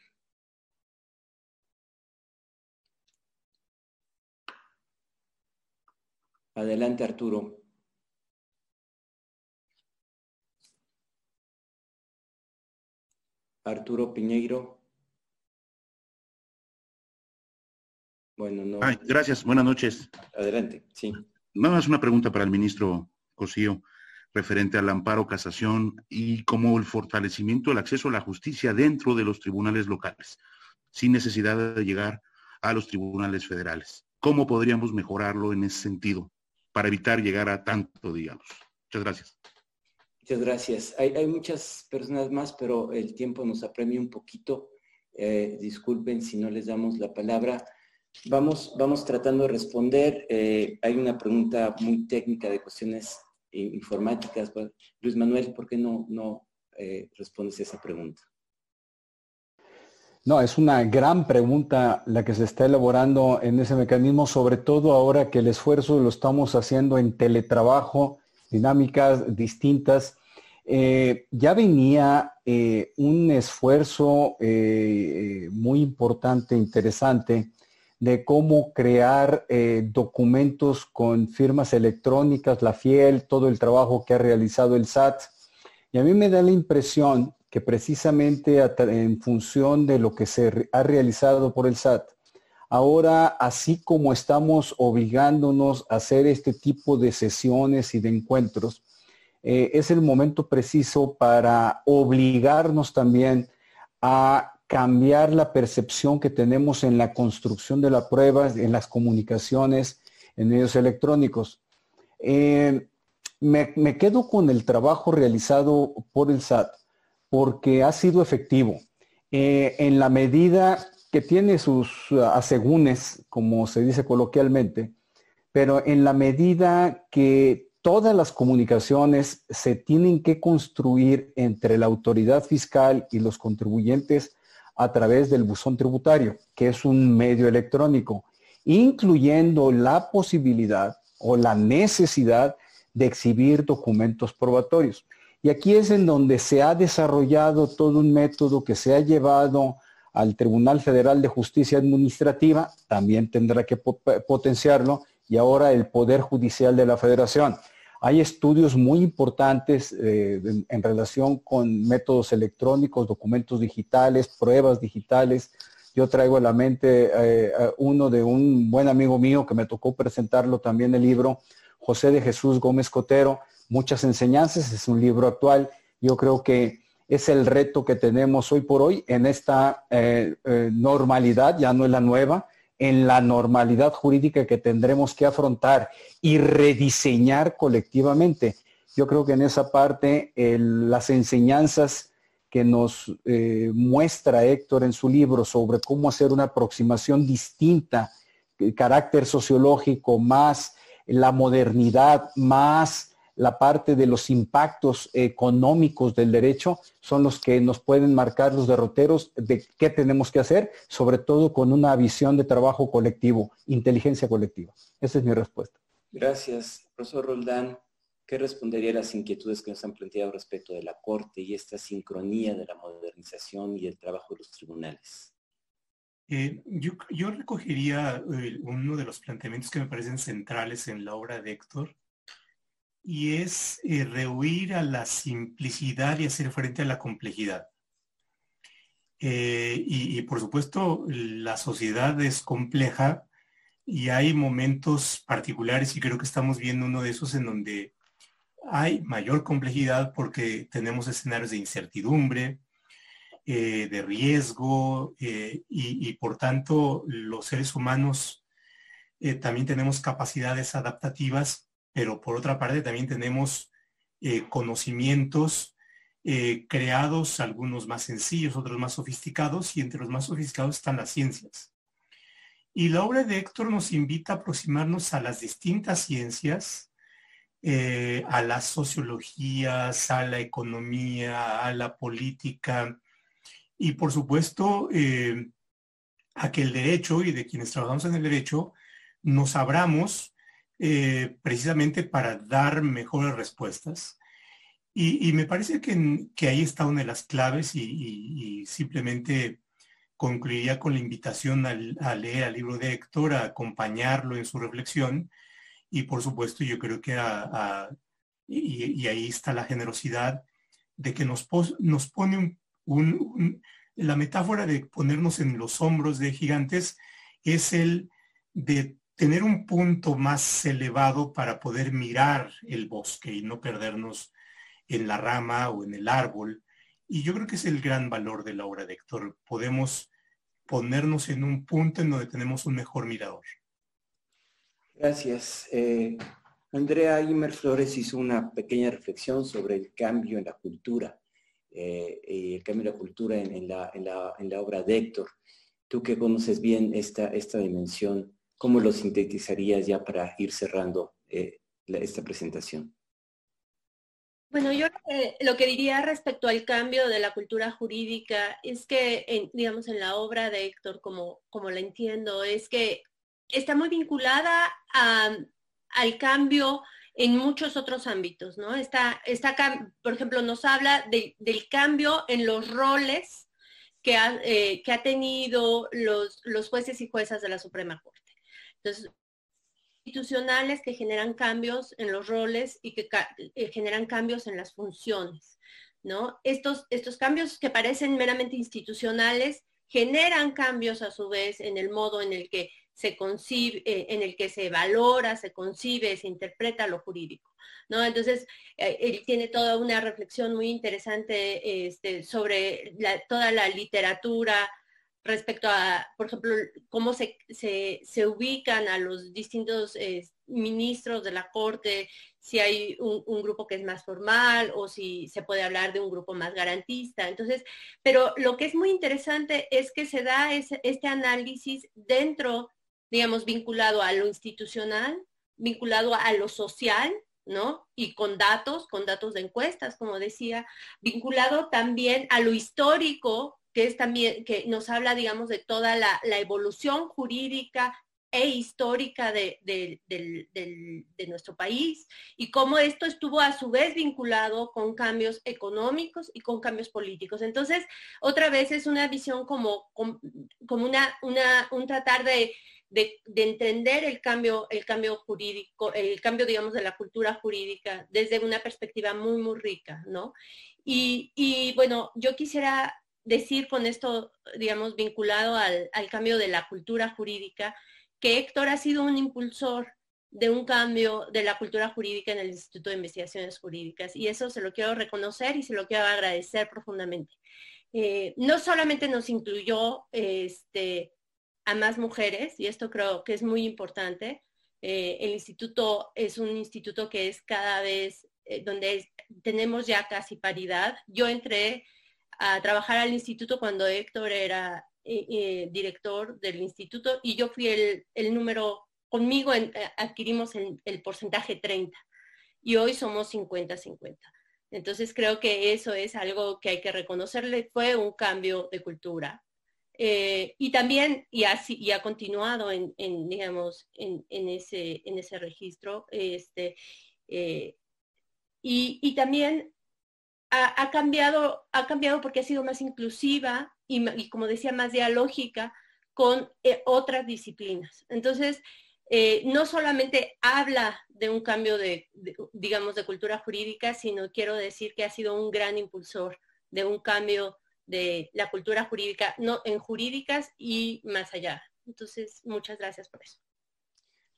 Adelante, Arturo. Arturo Piñeiro. Bueno, no. gracias, buenas noches. Adelante, sí. Nada más una pregunta para el ministro Cosío referente al amparo, casación y como el fortalecimiento del acceso a la justicia dentro de los tribunales locales, sin necesidad de llegar a los tribunales federales. ¿Cómo podríamos mejorarlo en ese sentido? para evitar llegar a tanto, digamos. Muchas gracias. Muchas gracias. Hay, muchas personas más, pero el tiempo nos apremia un poquito. Eh, disculpen si no les damos la palabra. Vamos, vamos tratando de responder. Eh, hay una pregunta muy técnica de cuestiones informáticas. Luis Manuel, ¿por qué no, no eh, respondes esa pregunta? No, es una gran pregunta la que se está elaborando en ese mecanismo, sobre todo ahora que el esfuerzo lo estamos haciendo en teletrabajo, dinámicas distintas. Eh, ya venía eh, un esfuerzo eh, muy importante, interesante, de cómo crear documentos con firmas electrónicas, la FIEL, todo el trabajo que ha realizado el SAT. Y a mí me da la impresión que precisamente en función de lo que se ha realizado por el SAT, ahora así como estamos obligándonos a hacer este tipo de sesiones y de encuentros, eh, es el momento preciso para obligarnos también a cambiar la percepción que tenemos en la construcción de la prueba, en las comunicaciones, en medios electrónicos. Eh, me, quedo con el trabajo realizado por el SAT porque ha sido efectivo. Eh, en la medida que tiene sus asegúnes, como se dice coloquialmente, pero en la medida que todas las comunicaciones se tienen que construir entre la autoridad fiscal y los contribuyentes a través del buzón tributario, que es un medio electrónico, incluyendo la posibilidad o la necesidad de exhibir documentos probatorios. Y aquí es en donde se ha desarrollado todo un método que se ha llevado al Tribunal Federal de Justicia Administrativa, también tendrá que potenciarlo, y ahora el Poder Judicial de la Federación. Hay estudios muy importantes eh, en, relación con métodos electrónicos, documentos digitales, pruebas digitales. Yo traigo a la mente eh, uno de un buen amigo mío que me tocó presentarlo también el libro, José de Jesús Gómez Cotero, muchas enseñanzas, es un libro actual. Yo creo que es el reto que tenemos hoy por hoy en esta eh, normalidad, ya no es la nueva, en la normalidad jurídica que tendremos que afrontar y rediseñar colectivamente. Yo creo que en esa parte las enseñanzas que nos eh, muestra Héctor en su libro sobre cómo hacer una aproximación distinta, el carácter sociológico más la modernidad, más la parte de los impactos económicos del derecho son los que nos pueden marcar los derroteros de qué tenemos que hacer, sobre todo con una visión de trabajo colectivo, inteligencia colectiva. Esa es mi respuesta. Gracias. Profesor Roldán, ¿qué respondería a las inquietudes que nos han planteado respecto de la Corte y esta sincronía de la modernización y el trabajo de los tribunales? Eh, yo, recogería eh, uno de los planteamientos que me parecen centrales en la obra de Héctor, y es eh, rehuir a la simplicidad y hacer frente a la complejidad. Eh, y, por supuesto, la sociedad es compleja y hay momentos particulares y creo que estamos viendo uno de esos en donde hay mayor complejidad porque tenemos escenarios de incertidumbre, eh, de riesgo y, y, por tanto los seres humanos también tenemos capacidades adaptativas, pero por otra parte también tenemos conocimientos eh, creados, algunos más sencillos, otros más sofisticados, y entre los más sofisticados están las ciencias. Y la obra de Héctor nos invita a aproximarnos a las distintas ciencias, eh, a las sociologías, a la economía, a la política, y por supuesto eh, a que el derecho y de quienes trabajamos en el derecho nos abramos precisamente para dar mejores respuestas. Y, me parece que, ahí está una de las claves y, simplemente concluiría con la invitación a leer el libro de Héctor, a acompañarlo en su reflexión. Y por supuesto yo creo que y, ahí está la generosidad de que nos, nos pone un, la metáfora de ponernos en los hombros de gigantes es el de tener un punto más elevado para poder mirar el bosque y no perdernos en la rama o en el árbol. Y yo creo que es el gran valor de la obra de Héctor. Podemos ponernos en un punto en donde tenemos un mejor mirador. Gracias. Eh, Andrea Imer Flores hizo una pequeña reflexión sobre el cambio en la cultura, eh, y el cambio en la cultura en, la, en, la, obra de Héctor. Tú que conoces bien esta, esta dimensión, ¿cómo lo sintetizarías ya para ir cerrando eh, esta presentación? Bueno, yo lo que diría respecto al cambio de la cultura jurídica es que, digamos, en la obra de Héctor, como, como la entiendo, es que está muy vinculada al cambio en muchos otros ámbitos, ¿no? Está, está por ejemplo, nos habla del cambio en los roles que ha, eh, que ha tenido los, los jueces y juezas de la Suprema Corte. Entonces, institucionales que generan cambios en los roles y que eh, generan cambios en las funciones. ¿no? Estos, estos cambios que parecen meramente institucionales generan cambios a su vez en el modo en el que se concibe, eh, en el que se valora, se concibe, se interpreta lo jurídico. ¿no? Entonces, eh, él tiene toda una reflexión muy interesante este, sobre toda la literatura respecto a, por ejemplo, cómo se, se, ubican a los distintos eh, ministros de la Corte, si hay un, grupo que es más formal o si se puede hablar de un grupo más garantista. Entonces, pero lo que es muy interesante es que se da este análisis dentro, digamos, vinculado a lo institucional, vinculado a lo social, ¿no? Y con datos, con datos de encuestas, como decía, vinculado también a lo histórico que es también, que nos habla, digamos, de toda la, evolución jurídica e histórica de, nuestro país y cómo esto estuvo a su vez vinculado con cambios económicos y con cambios políticos. Entonces, otra vez es una visión como, como una, una, un tratar de, entender el cambio, el cambio jurídico, el cambio, digamos, de la cultura jurídica desde una perspectiva muy, muy rica, ¿no? Y, y bueno, yo quisiera decir con esto, digamos, vinculado al, cambio de la cultura jurídica, que Héctor ha sido un impulsor de un cambio de la cultura jurídica en el Instituto de Investigaciones Jurídicas. Y eso se lo quiero reconocer y se lo quiero agradecer profundamente. Eh, no solamente nos incluyó este, a más mujeres, y esto creo que es muy importante, eh, el instituto es un instituto que es cada vez, eh, donde tenemos ya casi paridad. Yo entré a trabajar al instituto cuando Héctor era eh, eh, director del instituto y yo fui el, número, conmigo eh, adquirimos el, porcentaje 30 y hoy somos 50-50. Entonces creo que eso es algo que hay que reconocerle, fue un cambio de cultura. y también, y, así, y ha continuado en, digamos, en, ese, en ese registro. Este, y, y, también ha, cambiado, ha cambiado porque ha sido más inclusiva y, como decía, más dialógica con eh, otras disciplinas. Entonces, eh, no solamente habla de un cambio de, digamos, de cultura jurídica, sino quiero decir que ha sido un gran impulsor de un cambio de la cultura jurídica, no en jurídicas y más allá. Entonces, muchas gracias por eso.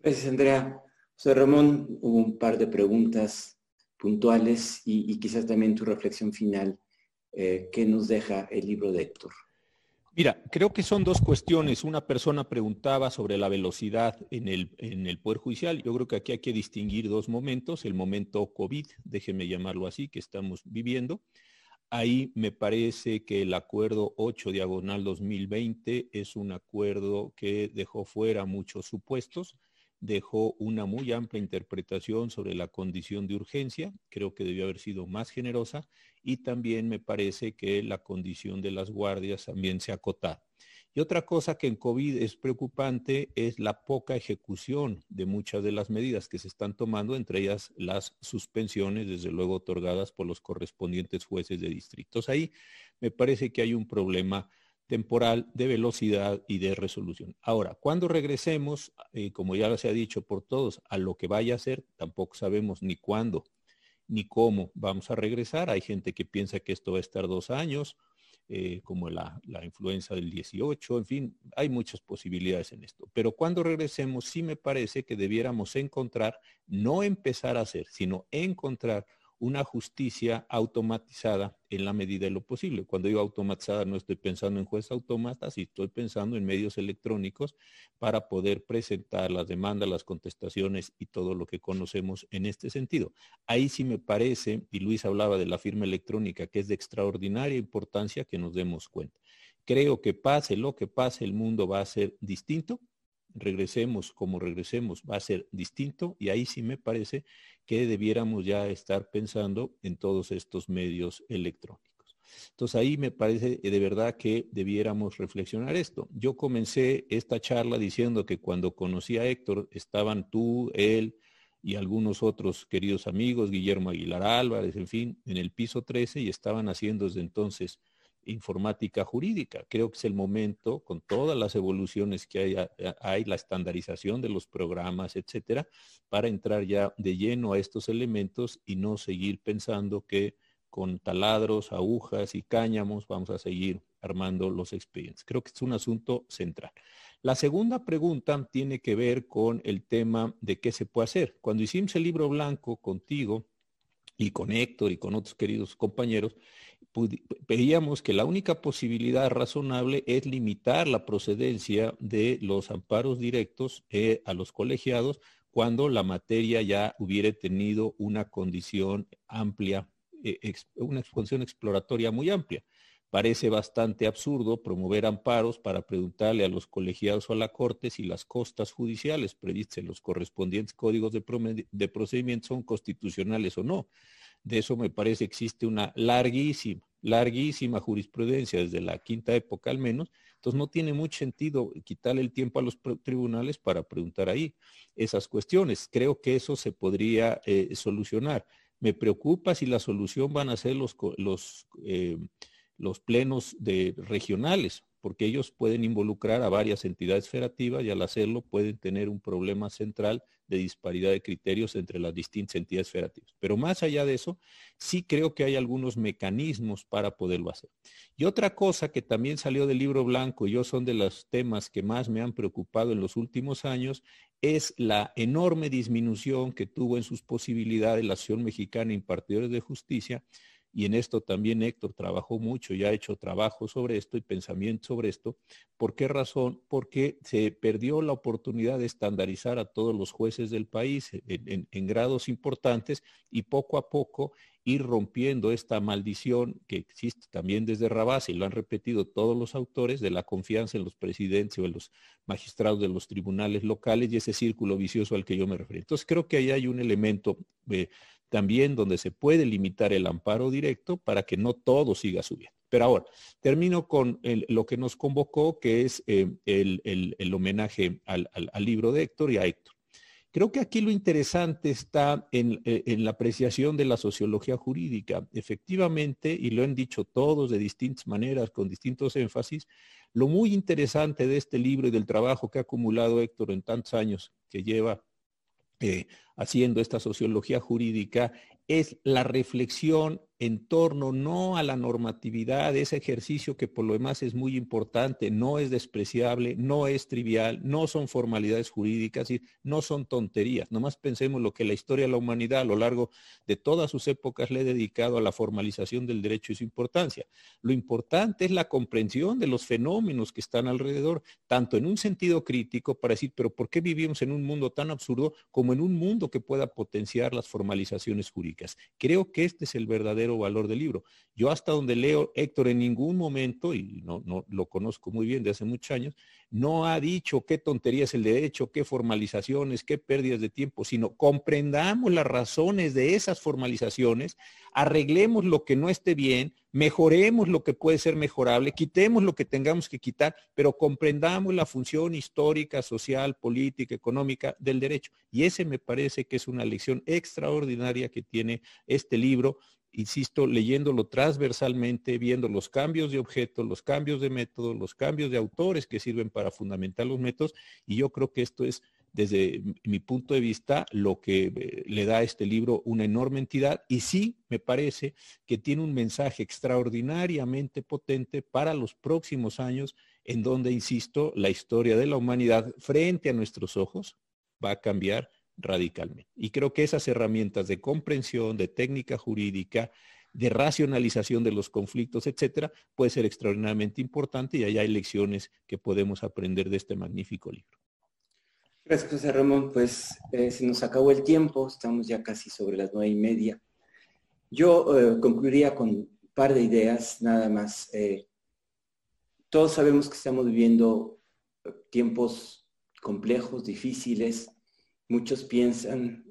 Gracias, Andrea. José Ramón, hubo un par de preguntas puntuales y, quizás también tu reflexión final. Eh, ¿Qué nos deja el libro de Héctor? Mira, creo que son dos cuestiones. Una persona preguntaba sobre la velocidad en el, en el Poder Judicial. Yo creo que aquí hay que distinguir dos momentos. El momento COVID, déjeme llamarlo así, que estamos viviendo. Ahí me parece que el acuerdo 8 diagonal 2020 es un acuerdo que dejó fuera muchos supuestos dejó una muy amplia interpretación sobre la condición de urgencia, creo que debió haber sido más generosa, y también me parece que la condición de las guardias también se acota. Y otra cosa que en COVID es preocupante es la poca ejecución de muchas de las medidas que se están tomando, entre ellas las suspensiones, desde luego otorgadas por los correspondientes jueces de distritos. Ahí me parece que hay un problema temporal de velocidad y de resolución. Ahora, cuando regresemos, eh, como ya se ha dicho por todos, a lo que vaya a ser, tampoco sabemos ni cuándo ni cómo vamos a regresar. Hay gente que piensa que esto va a estar dos años, eh, como la, la, influenza del 18, en fin, hay muchas posibilidades en esto. Pero cuando regresemos, sí me parece que debiéramos encontrar, no empezar a hacer, sino encontrar una justicia automatizada en la medida de lo posible. Cuando digo automatizada no estoy pensando en jueces autómatas, y estoy pensando en medios electrónicos para poder presentar las demandas, las contestaciones y todo lo que conocemos en este sentido. Ahí sí me parece, y Luis hablaba de la firma electrónica, que es de extraordinaria importancia que nos demos cuenta. Creo que pase lo que pase, el mundo va a ser distinto regresemos como regresemos, va a ser distinto y ahí sí me parece que debiéramos ya estar pensando en todos estos medios electrónicos. Entonces ahí me parece de verdad que debiéramos reflexionar esto. Yo comencé esta charla diciendo que cuando conocí a Héctor estaban tú, él y algunos otros queridos amigos, Guillermo Aguilar Álvarez, en fin, en el piso 13 y estaban haciendo desde entonces informática jurídica. Creo que es el momento, con todas las evoluciones que hay, hay, la estandarización de los programas, etcétera, para entrar ya de lleno a estos elementos y no seguir pensando que con taladros, agujas y cáñamos vamos a seguir armando los expedientes. Creo que es un asunto central. La segunda pregunta tiene que ver con el tema de qué se puede hacer. Cuando hicimos el libro blanco contigo y con Héctor y con otros queridos compañeros, veíamos que la única posibilidad razonable es limitar la procedencia de los amparos directos eh, a los colegiados cuando la materia ya hubiera tenido una condición amplia, eh, una exposición exploratoria muy amplia. Parece bastante absurdo promover amparos para preguntarle a los colegiados o a la Corte si las costas judiciales previstas en los correspondientes códigos de procedimiento son constitucionales o no. De eso me parece existe una larguísima, larguísima jurisprudencia desde la quinta época al menos. Entonces no tiene mucho sentido quitarle el tiempo a los tribunales para preguntar ahí esas cuestiones. Creo que eso se podría eh, solucionar. Me preocupa si la solución van a ser los, los, eh, los plenos de regionales, porque ellos pueden involucrar a varias entidades federativas y al hacerlo pueden tener un problema central de disparidad de criterios entre las distintas entidades federativas. Pero más allá de eso, sí creo que hay algunos mecanismos para poderlo hacer. Y otra cosa que también salió del libro blanco, y yo son de los temas que más me han preocupado en los últimos años, es la enorme disminución que tuvo en sus posibilidades la acción mexicana impartidores de justicia y en esto también Héctor trabajó mucho y ha hecho trabajo sobre esto y pensamiento sobre esto. ¿Por qué razón? Porque se perdió la oportunidad de estandarizar a todos los jueces del país en, grados importantes y poco a poco ir rompiendo esta maldición que existe también desde Rabás y lo han repetido todos los autores de la confianza en los presidentes o en los magistrados de los tribunales locales y ese círculo vicioso al que yo me refiero. Entonces creo que ahí hay un elemento eh, también donde se puede limitar el amparo directo para que no todo siga subiendo. Pero ahora, termino con lo que nos convocó, que es eh, el, homenaje al, libro de Héctor y a Héctor. Creo que aquí lo interesante está en, eh, en, la apreciación de la sociología jurídica. Efectivamente, y lo han dicho todos de distintas maneras, con distintos énfasis, lo muy interesante de este libro y del trabajo que ha acumulado Héctor en tantos años que lleva eh, haciendo esta sociología jurídica es la reflexión en torno no a la normatividad, ese ejercicio que por lo demás es muy importante, no es despreciable, no es trivial, no son formalidades jurídicas y no son tonterías. Nomás pensemos lo que la historia de la humanidad a lo largo de todas sus épocas le ha dedicado a la formalización del derecho y su importancia. Lo importante es la comprensión de los fenómenos que están alrededor, tanto en un sentido crítico para decir, pero ¿por qué vivimos en un mundo tan absurdo como en un mundo que pueda potenciar las formalizaciones jurídicas? Creo que este es el verdadero valor del libro. Yo hasta donde leo, Héctor en ningún momento, y no, no lo conozco muy bien de hace muchos años, no ha dicho qué tontería es el derecho, qué formalizaciones, qué pérdidas de tiempo, sino comprendamos las razones de esas formalizaciones, arreglemos lo que no esté bien, mejoremos lo que puede ser mejorable, quitemos lo que tengamos que quitar, pero comprendamos la función histórica, social, política, económica del derecho. Y ese me parece que es una lección extraordinaria que tiene este libro insisto, leyéndolo transversalmente, viendo los cambios de objeto, los cambios de método, los cambios de autores que sirven para fundamentar los métodos, y yo creo que esto es, desde mi punto de vista, lo que eh, le da a este libro una enorme entidad, y sí me parece que tiene un mensaje extraordinariamente potente para los próximos años, en donde, insisto, la historia de la humanidad frente a nuestros ojos va a cambiar radicalmente. Y creo que esas herramientas de comprensión, de técnica jurídica, de racionalización de los conflictos, etcétera, puede ser extraordinariamente importante y ahí hay lecciones que podemos aprender de este magnífico libro. Gracias, José Ramón. Pues eh, se nos acabó el tiempo, estamos ya casi sobre las nueve y media. Yo eh, concluiría con un par de ideas, nada más. Eh, todos sabemos que estamos viviendo tiempos complejos, difíciles, Muchos piensan,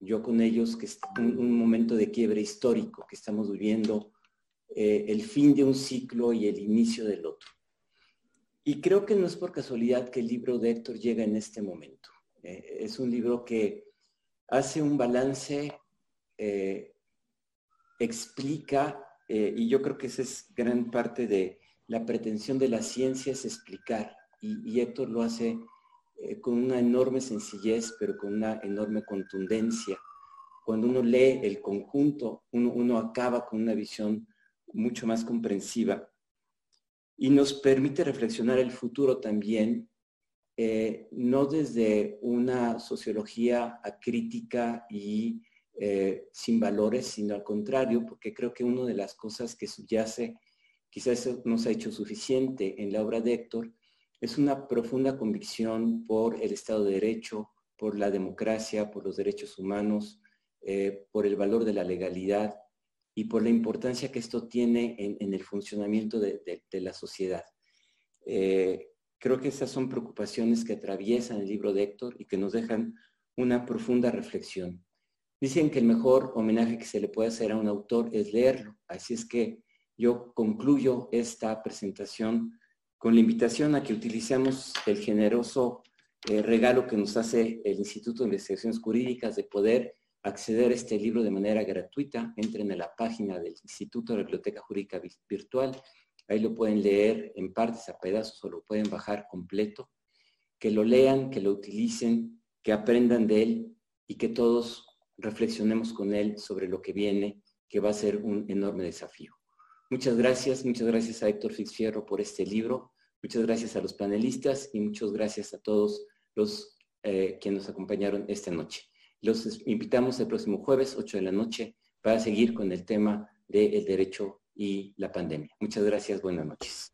yo con ellos, que es un, momento de quiebre histórico, que estamos viviendo el fin de un ciclo y el inicio del otro. Y creo que no es por casualidad que el libro de Héctor llega en este momento. Eh, es un libro que hace un balance, explica, y yo creo que esa es gran parte de la pretensión de la ciencia, es explicar. y Héctor lo hace eh, con una enorme sencillez, pero con una enorme contundencia. Cuando uno lee el conjunto, uno, acaba con una visión mucho más comprensiva y nos permite reflexionar el futuro también, eh, no desde una sociología acrítica y eh, sin valores, sino al contrario, porque creo que una de las cosas que subyace, quizás no se ha hecho suficiente en la obra de Héctor, es una profunda convicción por el Estado de Derecho, por la democracia, por los derechos humanos, eh, por el valor de la legalidad y por la importancia que esto tiene en, el funcionamiento de, la sociedad. Eh, creo que esas son preocupaciones que atraviesan el libro de Héctor y que nos dejan una profunda reflexión. Dicen que el mejor homenaje que se le puede hacer a un autor es leerlo, así es que yo concluyo esta presentación con la invitación a que utilicemos el generoso eh, regalo que nos hace el Instituto de Investigaciones Jurídicas de poder acceder a este libro de manera gratuita. Entren a la página del Instituto de la Biblioteca Jurídica Virtual. Ahí lo pueden leer en partes, a pedazos, o lo pueden bajar completo. Que lo lean, que lo utilicen, que aprendan de él y que todos reflexionemos con él sobre lo que viene, que va a ser un enorme desafío. Muchas gracias, muchas gracias a Héctor Fixfierro por este libro, muchas gracias a los panelistas y muchas gracias a todos los eh, que nos acompañaron esta noche. Los invitamos el próximo jueves, 8 de la noche, para seguir con el tema del derecho y la pandemia. Muchas gracias, buenas noches.